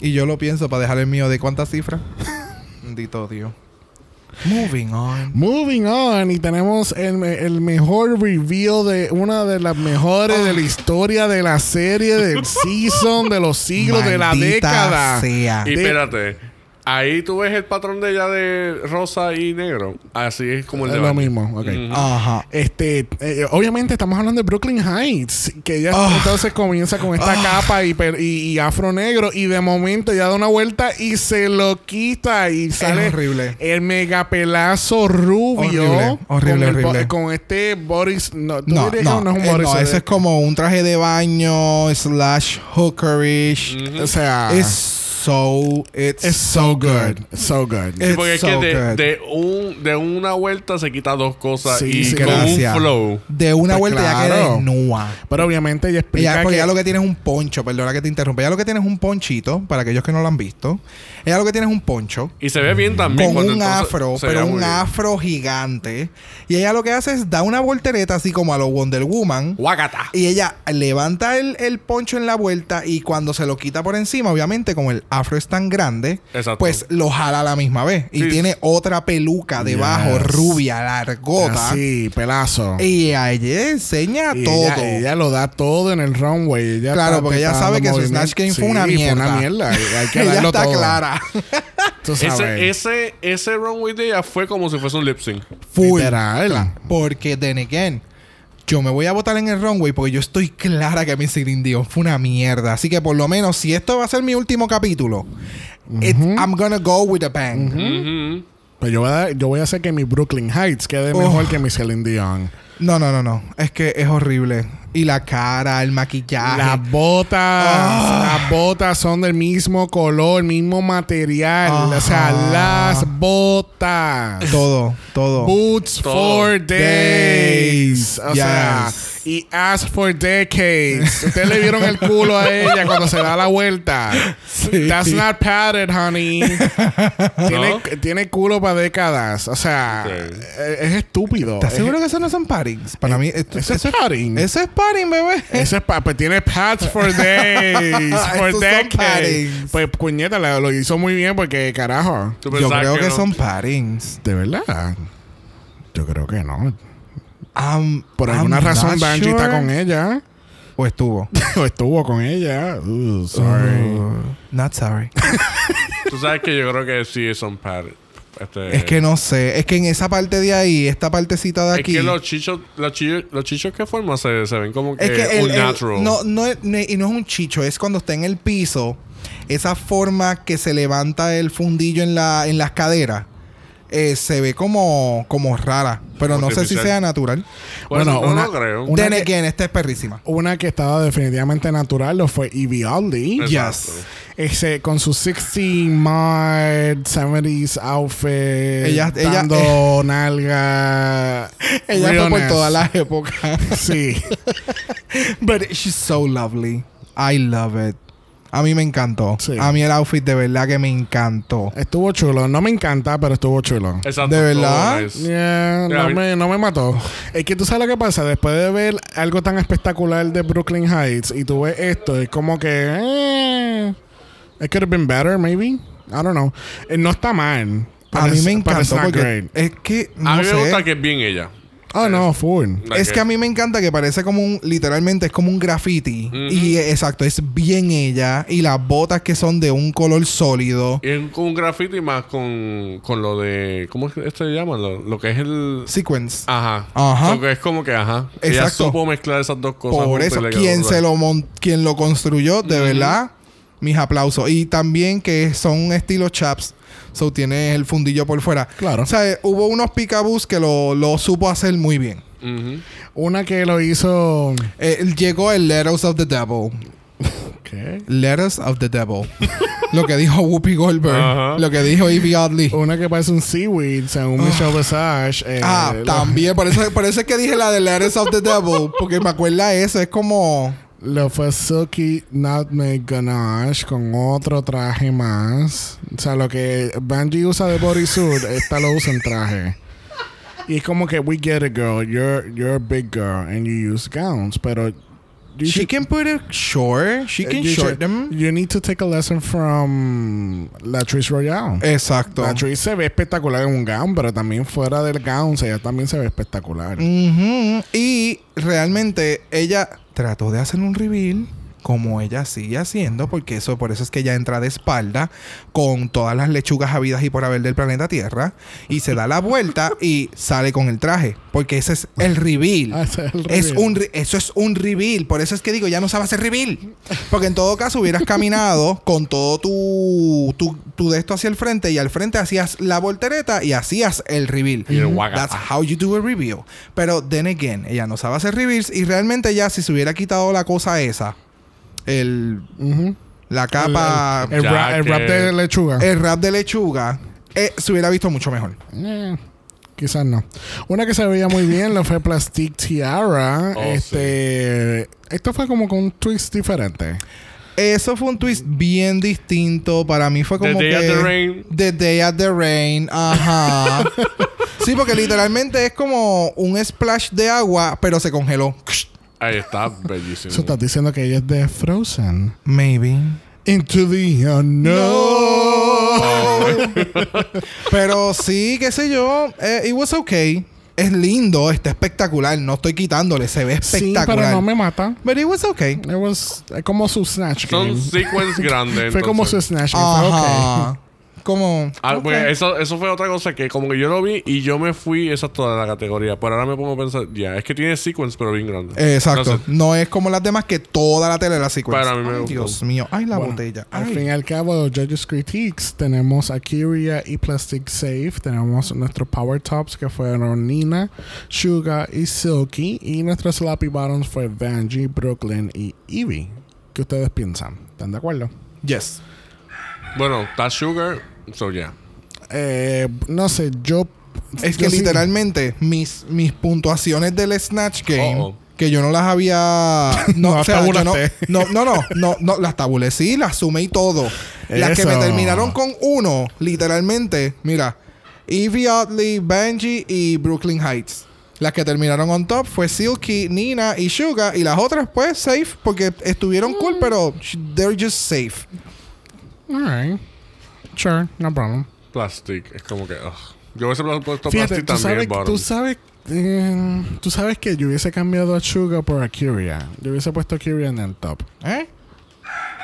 Y yo lo pienso para dejar el mío de cuántas cifras. Bendito Dios. Moving on. Moving on, y tenemos el, el mejor reveal de una de las mejores de la historia de la serie, del season, de los siglos, de la década. sea. Y De- espérate. Ahí tú ves el patrón de ella de rosa y negro. Así es como el Es de lo Barney. mismo, ok. Ujú. Ajá. Este, eh, obviamente estamos hablando de Brooklyn Heights, que ella Ah. entonces comienza con esta capa y, per- y- y afro negro y de momento ya da una vuelta y se lo quita y sale horrible. el megapelazo rubio Horrible, horrible, con, el bo- horrible. con este Boris, no, tú No, dirías no, que no es un eh, Boris, no, eh, eso es como un traje de baño slash hookerish. O sea, Es so, it's es so good, so good. It's Sí, porque es so que de, good. de un, de una vuelta se quita dos cosas Sí, y sí, con gracias. un flow. De una Pues vuelta ya queda nua. Pero obviamente ella explica Ella, porque que ella lo que tiene es un poncho, perdona que te interrumpa. Ella lo que tiene es un ponchito, para aquellos que no lo han visto. Ella lo que tiene es un poncho. Y se ve bien también. Con un afro, pero un afro gigante. Y ella lo que hace es da una voltereta así como a los Wonder Woman. Guacata. Y ella levanta el, el poncho en la vuelta y cuando se lo quita por encima, obviamente como el afro es tan grande, Exacto. pues lo jala a la misma vez. Y Sí. tiene otra peluca debajo, Yes. rubia, largota. así, pelazo. Y a ella enseña Y todo. Ella, ella lo da todo en el runway. Ella Claro, porque ella sabe que su. Snatch Game fue Sí, una mierda. Fue una mierda. Hay que ella darlo está todo. clara. Tú sabes. Ese, ese, ese runway de ella fue como si fuese un lip sync. Full. Literal. Porque, then again, yo me voy a votar en el runway porque yo estoy clara que mi Celine Dion fue una mierda. Así que por lo menos, si esto va a ser mi último capítulo, it- I'm gonna go with a bang. Pues yo voy, a, dar- yo voy a hacer que mi Brooklyn Heights quede Oh. mejor que mi Celine Dion. No, no, no, no. Es que es horrible. Y la cara, el maquillaje. Las botas, Ah. las botas son del mismo color, mismo material. O sea, las botas. Todo, todo. Boots Todo. for days. O Yes. sea, y ass for decades. Ustedes le vieron el culo a ella cuando se da la vuelta. That's not padded, honey. tiene, ¿No? tiene culo para décadas. O sea, eh, es estúpido. ¿Estás Es- seguro que esos no son paddings? Para mí, esto- Eso es padding. Eso es padding, bebé. Ese es pa pues tiene pads for days, for decades. Pues puñeta, lo, lo hizo muy bien porque carajo. Yo creo que, no. son paddings. De verdad. Yo creo que no. Um, Por I'm alguna razón Banji está con ella. O estuvo. o estuvo con ella. Sorry. Uh, not sorry. Tú sabes que yo creo que sí son padded. Este, es que no sé. Es que en esa parte de ahí, esta partecita de Es aquí. que los chichos, los chichos, los chichos que forman se, se ven como que, Es que el, un el- natural. no, no es, y no es un chicho, es cuando está en el piso, esa forma que se levanta el fundillo en, la, en las caderas, eh, se ve como, como rara. Pero no sé si Artificial. sea natural. Pues Bueno, no una- lo creo. una- Then que- again, esta es perrísima. Una que estaba definitivamente natural lo fue Evie Oddly. Exacto. Ese, con su 60 mod 70s outfit. Ella- ella- dando nalga. Ella fue por realness. todas las épocas. Sí. But she's so lovely. I love it. A mí me encantó. Sí. A mí el outfit de verdad que me encantó. Estuvo chulo. No me encanta, pero estuvo chulo. Exacto. ¿De verdad? nice. Yeah, Yeah, no, I- me, no me mató. Es que tú sabes lo que pasa. Después de ver algo tan espectacular de Brooklyn Heights y tú ves esto, es como que. Eh, it could have been better, maybe. I don't know. Eh, no está mal. A mí me encantó porque great. es que no A mí sé. me gusta que es bien ella. Oh, no, full. Like Es que a mí me encanta que parece como un, literalmente es como un graffiti. Y exacto, es bien ella. Y las botas que son de un color sólido. Y es con un graffiti más con, con lo de. ¿Cómo es que esto se llama? Lo, lo que es el. Sequence. Ajá. Ajá. So que es como que, ajá. Ella Exacto. supo mezclar esas dos cosas. Por eso, quien se lo mon- quien lo construyó, de verdad, mis aplausos. Y también que son estilo chaps. So tiene el fundillo por fuera. Claro. O sea, eh, hubo unos picabús que lo, lo supo hacer muy bien. Una que lo hizo. Eh, llegó el Letters of the Devil. ¿Qué? Letters of the Devil. lo que dijo Whoopi Goldberg. Lo que dijo Evie Oddly. Una que parece un seaweed, según Michelle Visage. eh, Ah, también. Por eso, por eso es que dije la de Letters of the Devil. Porque me acuerda eso. Es como... Lo fue Silky Nutmeg Ganache con otro traje más. O sea, lo que Banji usa de bodysuit, esta lo usa en traje. Y es como que, we get it, girl. You're, you're a big girl and you use gowns. Pero. you She should- can put it short. She can you short should- them. You need to take a lesson from Latrice Royale. Exacto. Latrice se ve espectacular en un gown, pero también fuera del gown, ella también se ve espectacular. Y realmente ella trató de hacer un reveal como ella sigue haciendo, porque eso por eso es que ella entra de espalda con todas las lechugas habidas y por haber del planeta Tierra y se da la vuelta y sale con el traje, porque ese es el reveal. Ah, ese es el Es reveal. un re- eso es un reveal, por eso es que digo, ya no sabe hacer reveal. Porque en todo caso hubieras caminado con todo tu, tu, tu de esto hacia el frente y al frente hacías la voltereta y hacías el reveal. Y el waka. That's how you do a reveal. Pero then again, ella no sabe hacer reveals y realmente ya si se hubiera quitado la cosa esa, el la capa, El, rap de lechuga. el rap de lechuga, eh, se hubiera visto mucho mejor. Eh, quizás no. Una que se veía muy bien lo fue Plastic Tiara. Oh, este, Esto fue como con un twist diferente. Eso fue un twist bien distinto. Para mí fue The como Day que... at the Rain. The Day at the Rain. Ajá. sí, porque literalmente es como un splash de agua, pero se congeló. Ahí está, bellísimo. Estás diciendo que ella es de Frozen. Maybe. Into the unknown. Pero sí, qué sé yo. Eh, it was okay. Es lindo, está espectacular. No estoy quitándole, se ve Sí, espectacular. pero no me mata. But it was okay. It was es como su Snatch Son Game. sequence grandes. Fue como su. Snatch Game. Fue. Como. Ah, pues eso, eso fue otra cosa que como que yo lo vi y yo me fui esa es toda la categoría. Pero ahora me pongo a pensar, ya, es que tiene sequence pero bien grande. Exacto. Entonces, no es como las demás que toda la tele la secuencia. Para mí me Ay, gustó. Dios mío. Ay, la Bueno, botella. Al fin y al cabo, Judges Critiques, tenemos a Kyria y Plastic Safe. Tenemos nuestros Power Tops que fueron Nina, Suga y Silky. Y nuestros Slappy Bottoms fue Vanjie, Brooklyn y Evie. ¿Qué ustedes piensan? ¿Están de acuerdo? Yes. bueno, está Sugar, so yeah. Eh, no sé, yo. Es yo que sí- literalmente mis, mis puntuaciones del Snatch Game oh. que yo no las había. No, No o sea, yo no, no, no, no, no, no, las tabulé, sí, las sumé y todo. Las que me terminaron con uno, literalmente, mira, Evie Oddly, Benji y Brooklyn Heights. Las que terminaron on top fue Silky, Nina y Suga. Y las otras, pues, safe, porque estuvieron cool, pero they're just safe. Alright. Sure, no problem. Plastic. Es como que. ugh. Yo hubiese puesto Fíjate, plastic tú también. sabes, bottom. tú sabes, eh, tú sabes que yo hubiese cambiado a Suga por a Kyria. Yo hubiese puesto a Kyria en el top. ¿Eh?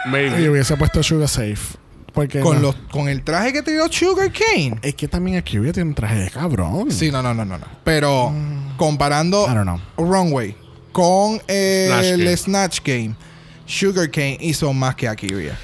Y Maybe. hubiese puesto a Suga safe. Porque Con, no- los, con el traje que te dio Sugar Cane. es que también a Kyria tiene un traje de cabrón. Sí, no, no, no, no. no. Pero comparando I don't know. Runway con eh, Snatch el Game. Snatch Game, Sugar Cane hizo más que Akiria.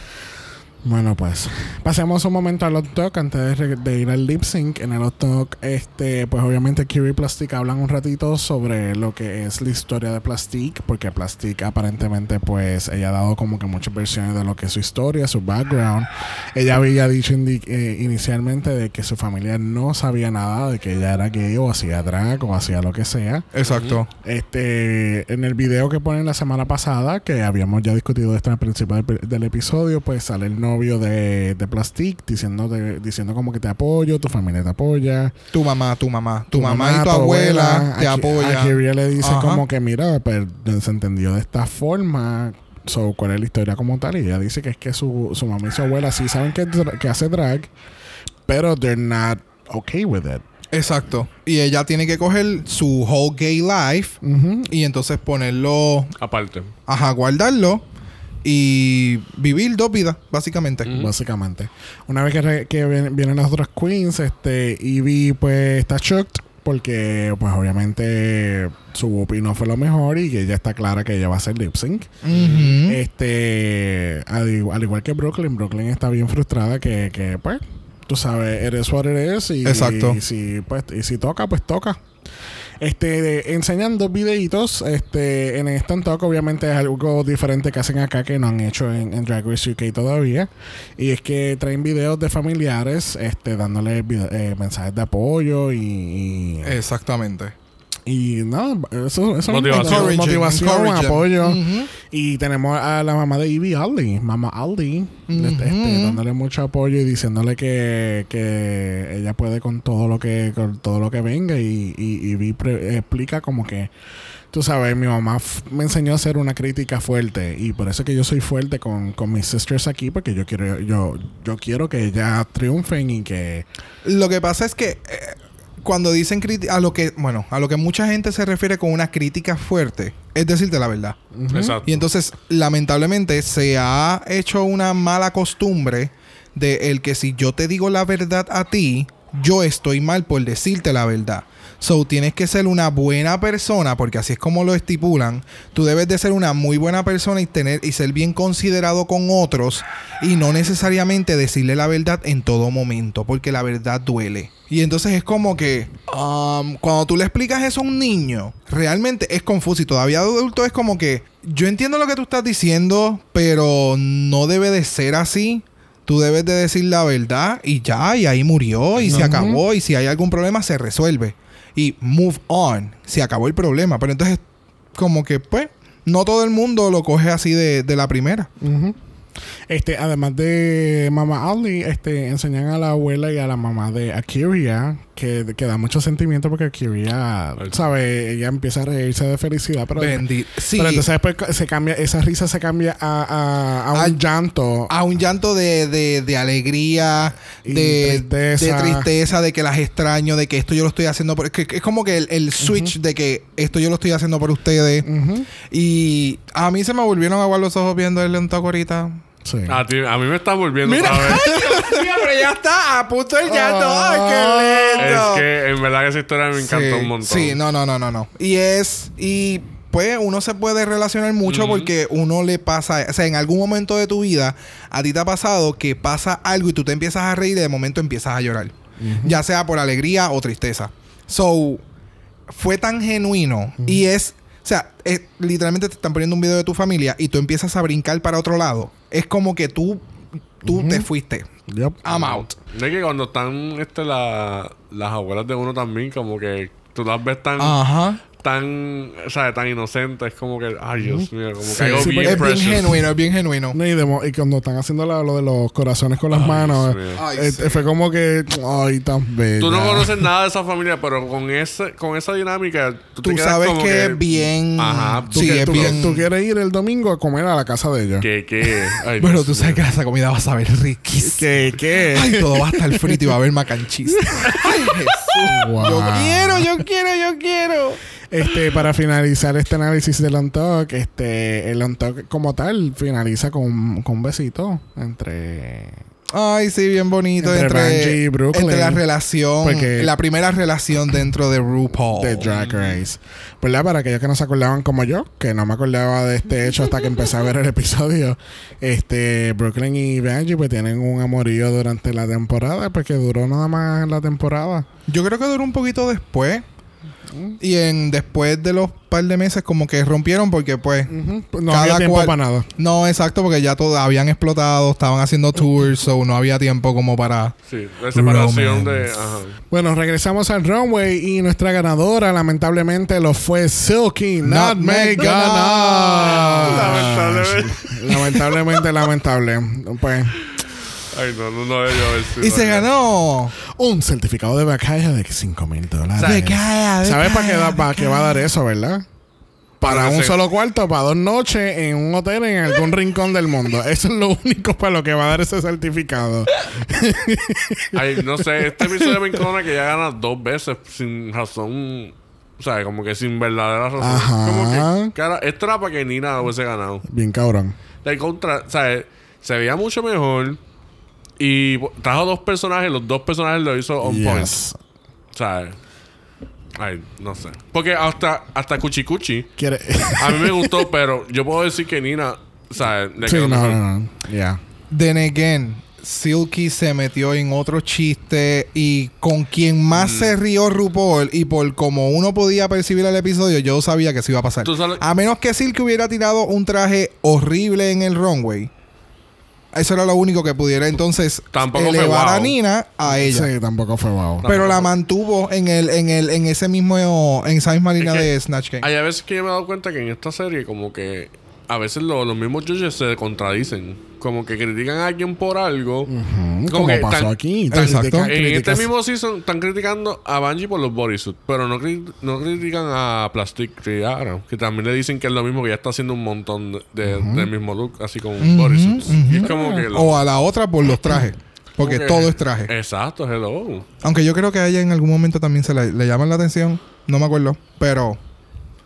Bueno, pues pasemos un momento al hot talk antes de, ir al lip sync. En el hot talk, este, pues obviamente Kiri y Plastic hablan un ratito sobre lo que es la historia de Plastic, porque Plastic aparentemente, pues ella ha dado como que muchas versiones de lo que es su historia, su background. Ella había dicho eh, inicialmente de que su familia no sabía nada, de que ella era gay o hacía drag o hacía lo que sea. Exacto. Este, en el video que ponen la semana pasada, que habíamos ya discutido esto al principio del, del episodio, pues sale el novio de, de Plastic diciendo, diciendo como que te apoyo, tu familia te apoya. Tu mamá, tu mamá, tu, mamá, y tu abuela, te A Ki- apoyan. A Kyria le dice Ajá. como que, mira, pero se entendió de esta forma. So, ¿Cuál es la historia como tal? Y ella dice que es que su, su mamá y su abuela sí saben que, que hace drag, pero they're not okay with it. Exacto. Y ella tiene que coger su whole gay life y entonces ponerlo, Aparte. ajá, guardarlo y vivir dos vidas, básicamente. Básicamente. Una vez que, re- que ven- vienen las otras queens, este, Evie pues está shocked porque pues obviamente su whoopee no fue lo mejor y que ella está clara que ella va a hacer lip sync. Este, al, igu- al igual que Brooklyn, Brooklyn está bien frustrada que, que pues, tú sabes, eres what it is y, Exacto. y si pues y si toca, pues toca. Este, de- enseñan dos videitos. Este, en Instant Talk, obviamente, es algo diferente que hacen acá que no han hecho en, en Drag Race UK todavía. Y es que traen videos de familiares, este, dándole eh, mensajes de apoyo y, Exactamente. Y nada, eso, eso Motivación. es motivación, apoyo. Ujú. Y tenemos a la mamá de Ivy Aldi, mamá Aldi, Ujú. este, dándole mucho apoyo y diciéndole que, que ella puede con todo lo que con todo lo que venga y, y Ivy pre- explica como que tú sabes, mi mamá me enseñó a hacer una crítica fuerte y por eso es que yo soy fuerte con, con mis sisters aquí porque yo quiero yo yo quiero que ellas triunfen y que Lo que pasa es que eh, cuando dicen a lo que, bueno, a lo que mucha gente se refiere con una crítica fuerte, es decirte la verdad. Exacto. Y entonces, lamentablemente, se ha hecho una mala costumbre de el que si yo te digo la verdad a ti, yo estoy mal por decirte la verdad. So, tienes que ser una buena persona, porque así es como lo estipulan. Tú debes de ser una muy buena persona y tener y ser bien considerado con otros y no necesariamente decirle la verdad en todo momento, porque la verdad duele. Y entonces es como que um, cuando tú le explicas eso a un niño, realmente es confuso y todavía adulto es como que yo entiendo lo que tú estás diciendo, pero no debe de ser así. Tú debes de decir la verdad y ya, y ahí murió y se acabó. Y si hay algún problema, se resuelve. Y move on. Se acabó el problema. Pero entonces, como que, pues, no todo el mundo lo coge así de, de la primera. Este, además de Mama Ali, este, enseñan a la abuela y a la mamá de Akiria que, que da mucho sentimiento porque Akiria, ¿sabe? Ella empieza a reírse de felicidad, pero, Bendi- sí. pero entonces después se cambia, esa risa se cambia a, a, a un llanto. a un llanto de, de, de alegría, de tristeza. de tristeza, de que las extraño, de que esto yo lo estoy haciendo por... Es, que- es como que el, el switch de que esto yo lo estoy haciendo por ustedes. Y a mí se me volvieron a aguar los ojos viendo el lento ahorita. Sí. A, ti- a mí me está volviendo Mira. otra vez. Ya está a punto el llanto. Ay, qué Es que en verdad esa historia me encantó sí, un montón. Sí, no, no, no, no, no. Y es... Y pues uno se puede relacionar mucho porque uno le pasa... O sea, en algún momento de tu vida a ti te ha pasado que pasa algo y tú te empiezas a reír y de momento empiezas a llorar. Ya sea por alegría o tristeza. So, fue tan genuino y es... O sea, es- literalmente te están poniendo un video de tu familia y tú empiezas a brincar para otro lado. Es como que tú, tú te fuiste. Yep. I'm out. Es que cuando están este, la- las abuelas de uno también, como que tú las ves tan, Ajá. Tan, o sea, tan inocente. Es como que, ay, Dios mío, como Sí, que algo sí, bien Es bien genuino, es bien genuino. No, y, de mo- y cuando están haciendo la- lo de los corazones con las manos. Ay, eh, sí. fue como que, ay, tan bella. Tú no conoces nada de esa familia, pero con ese, con esa dinámica, tú, te Tú quedas sabes como que es bien. Ajá. Tú, Sí, que- es tú- bien. tú quieres ir el domingo a comer a la casa de ella. Que, que, ay, Bueno, tú sabes que esa comida va a saber riquísima. ¿Qué? ¿Qué? Ay, todo va a estar frito y va a haber mac and cheese. Ay, Jesús. Wow. Yo quiero, yo quiero, yo quiero. Este, para finalizar este análisis del on talk, este, el on talk como tal finaliza con, con un besito entre Ay, sí, bien bonito. Entre Entre, y Brooklyn. entre la relación, la primera relación dentro de RuPaul. de Drag Race. ¿Verdad? Para aquellos que no se acordaban como yo, que no me acordaba de este hecho hasta que empecé a ver el episodio, este, Brooklyn y Benji pues tienen un amorío durante la temporada, porque duró nada más la temporada. Yo creo que duró un poquito después. Y en después de los par de meses como que rompieron porque pues Ujú. No Cada había tiempo cual- para nada. no exacto porque ya todos habían explotado, estaban haciendo tours, so no había tiempo como para Sí, la separación de. Ajá. Bueno, regresamos al runway y nuestra ganadora lamentablemente lo fue Silky Nutmeg Nutmeg Ganache. Lamentablemente. Lamentablemente, lamentable. Pues, Ay, no, no, no debió haber sido. y se ganó. un certificado de becaria de 5 mil dólares. ¿Sabes? Becaya, ¿Sabes para qué, becaya, da- para qué va a dar eso, verdad? Para un solo cuarto, para dos noches en un hotel en algún rincón del mundo. Eso es lo único para lo que va a dar ese certificado. Ay, no sé, este episodio me encona que ya gana dos veces sin razón. O sea, como que sin verdadera razón. Ajá. Como que, cara, esto era para que Nina hubiese ganado. Bien cabrón. El contra, o sea, se veía mucho mejor. Y trajo dos personajes, los dos personajes lo hizo on point. Yes. O sea, ay, no sé. Porque hasta, hasta Cuchi Cuchi, Quiere... a mí me gustó, pero yo puedo decir que Nina, o sea, le sí, quedó no, mejor. no, no. Ya. Then again, Silky se metió en otro chiste y con quien más Mm. se rió RuPaul y por como uno podía percibir el episodio, yo sabía que eso iba a pasar. A menos que Silky hubiera tirado un traje horrible en el runway. Eso era lo único que pudiera entonces Tampoco fue elevar a wow. Nina a ella. Sí, tampoco fue wow. Pero la mantuvo en el, en el, en ese mismo, en esa misma línea que de Snatch Game. Hay a veces que yo me he dado cuenta que en esta serie, como que a veces lo- los mismos judges se contradicen. Como que critican a alguien por algo. Como Como que pasó tan- aquí. Exacto. En este mismo season están criticando a Bungie por los bodysuits, pero no, cri- no critican a Plastic Tiara, que también le dicen que es lo mismo, que ya está haciendo un montón de, de- del mismo look, así. Y es como que... lo- O a la otra por los trajes. Porque todo es traje. Exacto, hello. Aunque yo creo que a ella en algún momento también se le, le llaman la atención. No me acuerdo. Pero.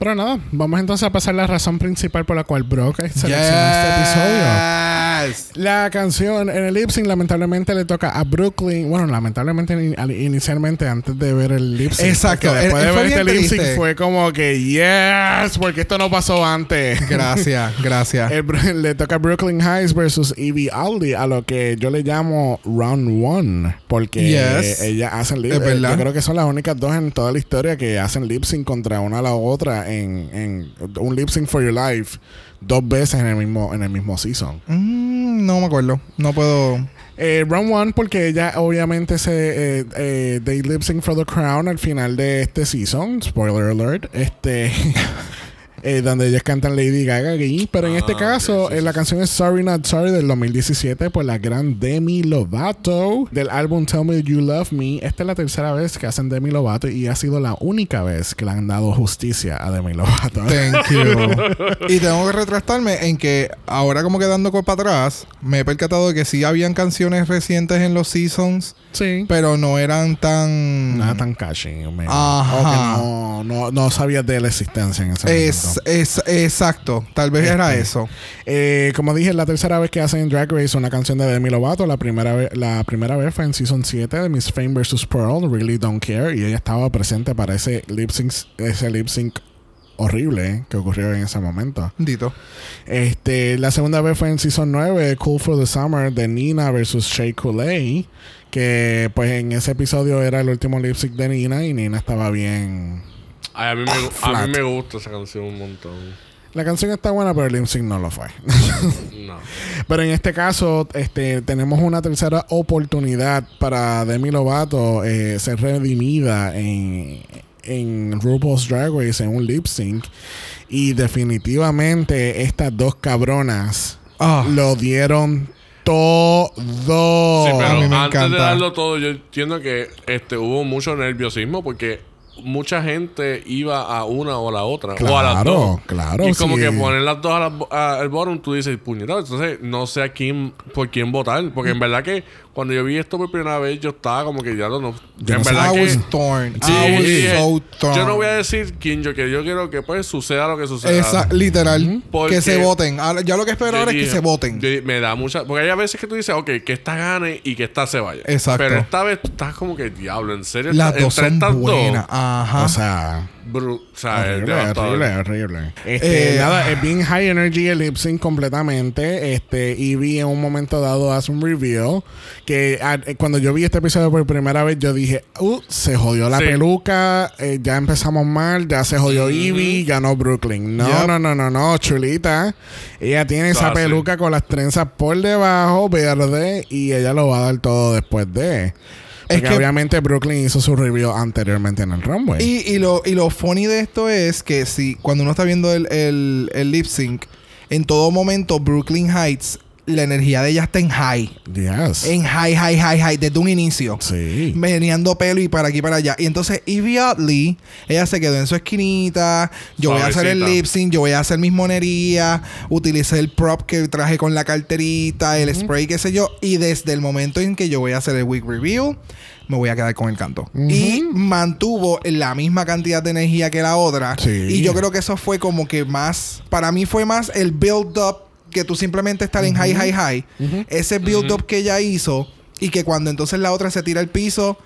Pero nada, vamos entonces a pasar la razón principal por la cual Brock seleccionó este episodio. Yes. La canción en el lip sync lamentablemente le toca a Brooklyn. Bueno, lamentablemente in- al- inicialmente antes de ver el lip sync. Exacto. Después Eh, de ver este lip sync triste. fue como que yes, porque esto no pasó antes. Gracias, gracias. El le toca a Brooklyn Heights versus Evie Aldi a lo que yo le llamo round one porque Yes. ellas hacen lip Es verdad. yo creo que son las únicas dos en toda la historia que hacen lip sync contra una a la otra en, en un lip sync for your life dos veces en el mismo en el mismo season Mm, no me acuerdo. No puedo. eh, round one porque ella obviamente se eh, eh, they lip sync for the crown al final de este season spoiler alert este eh, donde ellas cantan Lady Gaga aquí pero en Ah, este caso sí, eh, sí, la canción es Sorry Not Sorry del 2017 por la gran Demi Lovato del álbum Tell Me You Love Me esta es la tercera vez que hacen Demi Lovato y ha sido la única vez que le han dado justicia a Demi Lovato Thank you. y tengo que retractarme en que ahora como quedando para atrás, me he percatado de que sí habían canciones recientes en los seasons, sí pero no eran tan... nada tan catchy Ajá. o que no, no, no sabías de la existencia en ese momento. Es, es, exacto. Tal vez era Este. eso. Eh, como dije, es la tercera vez que hacen Drag Race una canción de Demi Lovato. La primera, vez, la primera vez fue en Season 7 de Miss Fame vs. Pearl, Really Don't Care. Y ella estaba presente para ese lip sync, ese lip sync horrible eh, que ocurrió en ese momento. Dito. Este, la segunda vez fue en Season 9, Cool for the Summer, de Nina vs. Shea Coulee. Que pues en ese episodio era el último lip sync de Nina y Nina estaba bien... Ay, a, mí me, gu- a Flat. mí me gusta esa canción un montón. La canción está buena, pero el lip sync no lo fue. No. Pero en este caso, este, tenemos una tercera oportunidad para Demi Lovato eh, ser redimida en, en RuPaul's Drag Race en un lip sync. Y definitivamente estas dos cabronas Ah. lo dieron todo. Sí, pero a mí me antes de darlo todo, yo entiendo que este hubo mucho nerviosismo porque mucha gente iba a una o a la otra. o a las Claro, dos. claro, Y como que poner las dos a la- al bottom, tú dices, puñetado, entonces no sé a quién, por quién votar. Porque en verdad que cuando yo vi esto por primera vez, yo estaba como que ya no. no Yo en no sé. verdad I que. was torn. Sí, I was dije, so torn. yo no voy a decir quién yo quiero. Yo quiero que pues suceda lo que suceda. Esa, literal. Porque- Que se voten. Ahora, Ya lo que espero ahora es que se voten. yo- me da mucha. Porque hay a veces que tú dices, ok, que esta gane y que esta se vaya. Exacto. Pero esta vez tú estás como que, diablo, en serio. Las dos son buenas. dos, Ajá. O sea, bru- o sea, es horrible, horrible, horrible. Este, Eh, nada, es bien high energy el lip sync completamente. Este, y vi en un momento dado hace un review que ah, eh, cuando yo vi este episodio por primera vez, yo dije, uh, se jodió la Sí. peluca, eh, ya empezamos mal, ya se jodió Evie, ganó Brooklyn. No, Yep. no, no, no, no, chulita. Ella tiene esa Ah, sí. peluca con las trenzas por debajo, verde, y ella lo va a dar todo después de. Es que- obviamente Brooklyn hizo su review anteriormente en el runway. Y, y lo, y lo funny de esto es que si cuando uno está viendo el, el, el lip sync, en todo momento Brooklyn Heights, la energía de ella está en high. yes. En high, high, high, high, desde un inicio. Sí. Meneando pelo y para aquí y para allá. Y entonces Evie Oddly, ella se quedó en su esquinita. Yo voy a hacer el lip sync, yo voy a hacer mis monerías. Utilicé el prop que traje con la carterita, el spray, qué sé yo. Y desde el momento en que yo voy a hacer el week review, me voy a quedar con el canto. Y mantuvo la misma cantidad de energía que la otra. Sí. Y yo creo que eso fue como que más, para mí fue más el build up que tú simplemente estar en high, high, high. Ese build up que ella hizo y que cuando entonces la otra se tira al piso,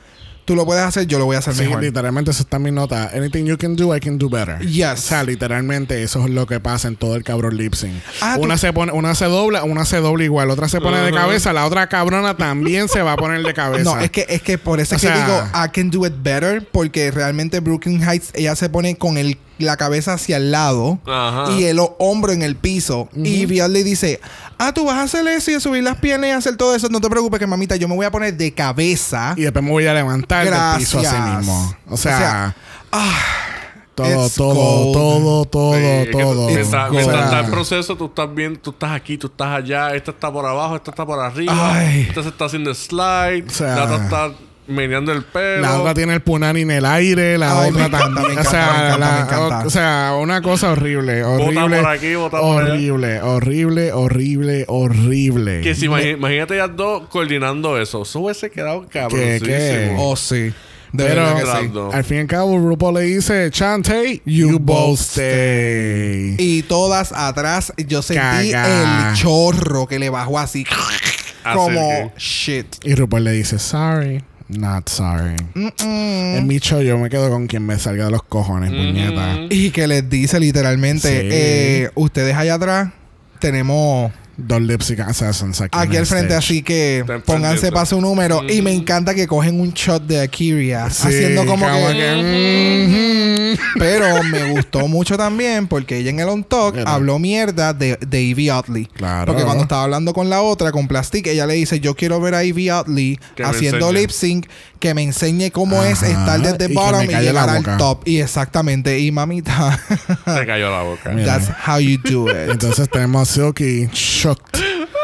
tú lo puedes hacer, yo lo voy a hacer Sí, mejor. literalmente eso está en mi nota. Anything you can do, I can do better. Yes. O sea, literalmente eso es lo que pasa en todo el cabrón lip sync. Ah, una tú- se pone, una se dobla, una se dobla igual, otra se pone de cabeza, la otra cabrona también se va a poner de cabeza. No, es que, es que por eso O es que sea- digo, I can do it better, porque realmente Brooklyn Heights, ella se pone con el, la cabeza hacia el lado Ajá. y el o- hombro en el piso. Y Vial le dice, ah, tú vas a hacer eso y a subir las piernas y hacer todo eso. No te preocupes que mamita, yo me voy a poner de cabeza. Y después me voy a levantar del piso así Gracias. mismo. O sea, O sea, ah, todo, todo, todo, todo, Sí, es que todo. tú- Mientras, está el proceso, tú estás bien, tú estás aquí, tú estás allá, esta está por abajo, esta está por arriba, Ay. esta se está haciendo slide, O sea, la otra está meneando el pelo. La otra tiene el punani en el aire, la Ay, otra también. o, sea, o sea, una cosa horrible, horrible. por aquí, bota por allá. horrible, horrible, horrible, horrible. Que si imagínate ya dos coordinando eso, eso hubiese quedado cabrón. oh, sí. De Pero verdad que sí. Al fin y al cabo, RuPaul le dice, Chante, you, both stay. Y todas atrás, yo sentí Caga. el chorro que le bajó así. como shit. Y RuPaul le dice, sorry, not sorry. En mi show yo me quedo con quien me salga de los cojones, puñeta. Y que les dice literalmente, Sí. eh, ustedes allá atrás tenemos Dos Lipstick Assassins aquí, aquí al frente, stage. así que pónganse para su número. Y me encanta que cogen un shot de Akiria, Sí, haciendo como que... que. Pero me gustó mucho también porque ella en el On Talk Era. habló mierda de, de Evie. Claro. Porque cuando estaba hablando con la otra, con Plastic, ella le dice: Yo quiero ver a Evie Oddly Que haciendo lip sync, que me enseñe cómo es estar desde y bottom y llegar al top. Y exactamente. Y mamita, Se cayó la boca. Mira. that's how you do it. Entonces tenemos a Silky shocked.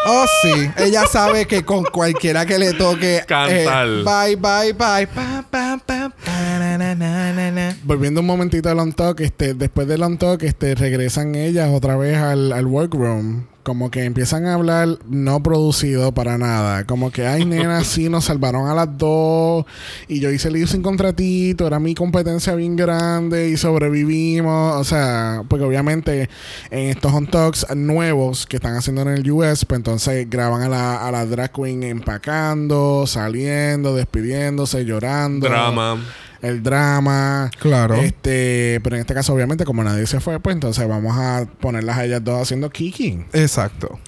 Oh, sí. Ella sabe que con cualquiera que le toque. eh, Cantar. bye, bye, bye. Pa, pa, pa, pa, na, na, na, na, na. Volviendo un momentito al on talk, este, después del on talk, este, regresan ellas otra vez al, al workroom. Como que empiezan a hablar no producido para nada. Como que, ay, nena, sí, nos salvaron a las dos. Y yo hice el sin contratito. Era mi competencia bien grande y sobrevivimos. O sea, porque obviamente en estos on talks nuevos que están haciendo en el US, pues entonces graban a la, a la drag queen empacando, saliendo, despidiéndose, llorando Drama. El drama. Claro. Este, pero en este caso, obviamente, como nadie se fue, pues entonces vamos a ponerlas a ellas dos haciendo kiki. Exacto.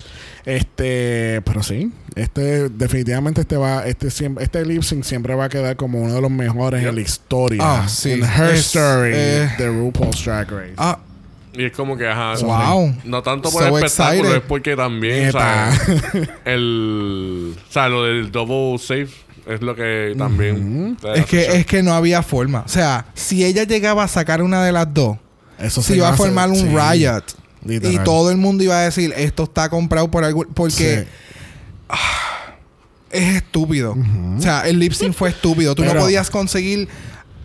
Este, pero sí, este, definitivamente este va, este siempre, este lip sync siempre va a quedar como uno de los mejores en la historia. Ah, sí. En her Es, story eh, de RuPaul's Drag Race. Ah, Y es como que, ajá. Wow. No tanto por So el espectáculo, excited. es porque también, o sea, el. O sea, lo del double safe. Es lo que también. Es que, es que no había forma. O sea, si ella llegaba a sacar una de las dos, Eso se iba a hacer- formar un sí, riot. literal. Y todo el mundo iba a decir, esto está comprado por algo. Porque Sí. es estúpido. O sea, el lip sync fue estúpido. Tú Pero- no podías conseguir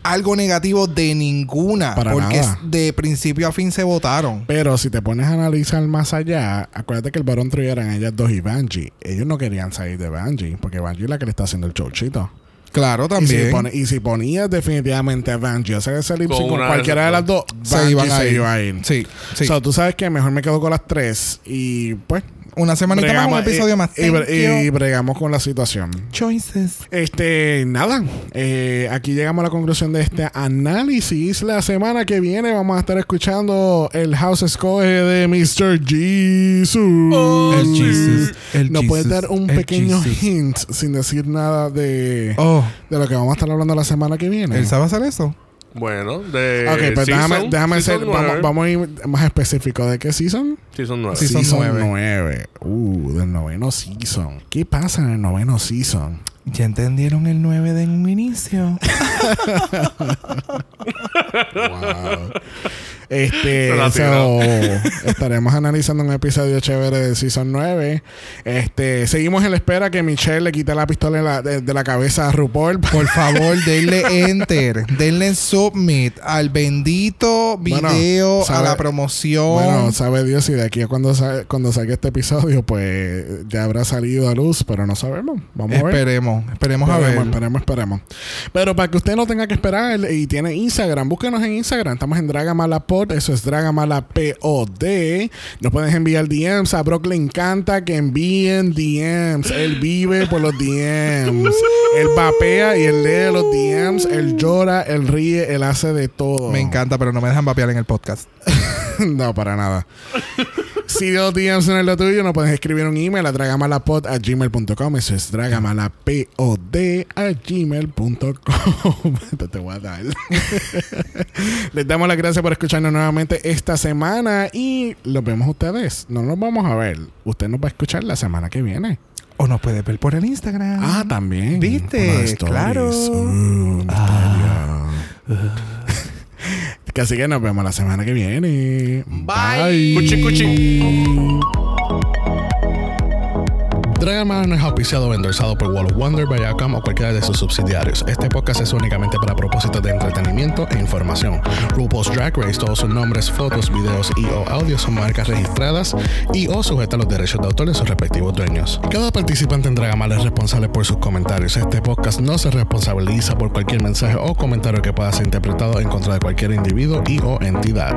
algo negativo de ninguna. Para porque nada. de principio a fin se votaron. Pero si te pones a analizar más allá, acuérdate que el Barón Troy eran ellas dos y Bungie. Ellos no querían salir de Bungie, porque Bungie es la que le está haciendo el chorchito. Claro, Y también. si, pone- y si ponías definitivamente a Bungie a hacer ese lip Con con de cualquiera de las dos, se Bungie iban a se iba a ir. Sí, sí. So, tú sabes que mejor me quedo con las tres y pues. Una semanita más, un bregamos- episodio y- más. Y, y bregamos con la situación. Choices. Este, nada. eh, aquí llegamos a la conclusión de este análisis. La semana que viene vamos a estar escuchando el House Escoge de Mr. Jesus. El Jesus. El ¿Nos puedes Jesus, dar un pequeño Jesus. hint sin decir nada de, Oh, de lo que vamos a estar hablando la semana que viene? ¿él sabe hacer eso? Bueno, de. Ok, pues déjame, season- déjame ser. Vamos, vamos a ir más específico. ¿De qué season? Season 9. Season nueve. 9. Uh, del noveno season. ¿Qué pasa en el noveno season? ¿Ya entendieron el 9 de un inicio? Wow. Este, so, estaremos analizando un episodio chévere de Season 9. Este, seguimos en la espera que Michelle le quite la pistola de la, de, de la cabeza a RuPaul. Por favor, denle enter, denle submit al bendito Bueno, video, a la promoción. Bueno, sabe Dios si de aquí a cuando, sa- cuando salga este episodio, pues ya habrá salido a luz, pero no sabemos. Vamos a ver. esperemos, esperemos a ver. Esperemos, esperemos, esperemos. Pero para que usted no tenga que esperar y tiene Instagram, búsquenos en Instagram. Estamos en Dragamalapod. Eso es Dragamalapod. Nos puedes enviar DMs. A Brock le encanta que envíen DMs. Él vive por los DMs. Él vapea y él lee los DMs. Él llora, él ríe, él hace de todo. Me encanta, pero no me dejan vapear en el podcast. no, para nada. Si los DMs no es lo tuyo, nos puedes escribir un email a dragamalapod a gmail.com. Eso es dragamalapod a gmail.com. Esto te voy a dar. Les damos las gracias por escucharnos nuevamente esta semana y los vemos ustedes. No nos vamos a ver. Usted nos va a escuchar la semana que viene. O nos puede ver por el Instagram. Ah, también. ¿Viste? Claro. Uh, misterio. Que Así que nos vemos la semana que viene. Bye. Cuchi, cuchi. Dragon no es auspiciado o endorsado por Wall of Wonder, Viacom o cualquiera de sus subsidiarios. Este podcast es únicamente para propósitos de entretenimiento e información. RuPaul's Drag Race, todos sus nombres, fotos, videos y o audios son marcas registradas y o sujetas a los derechos de autor de sus respectivos dueños. Cada participante en Dragon Man es responsable por sus comentarios. Este podcast no se responsabiliza por cualquier mensaje o comentario que pueda ser interpretado en contra de cualquier individuo y o entidad.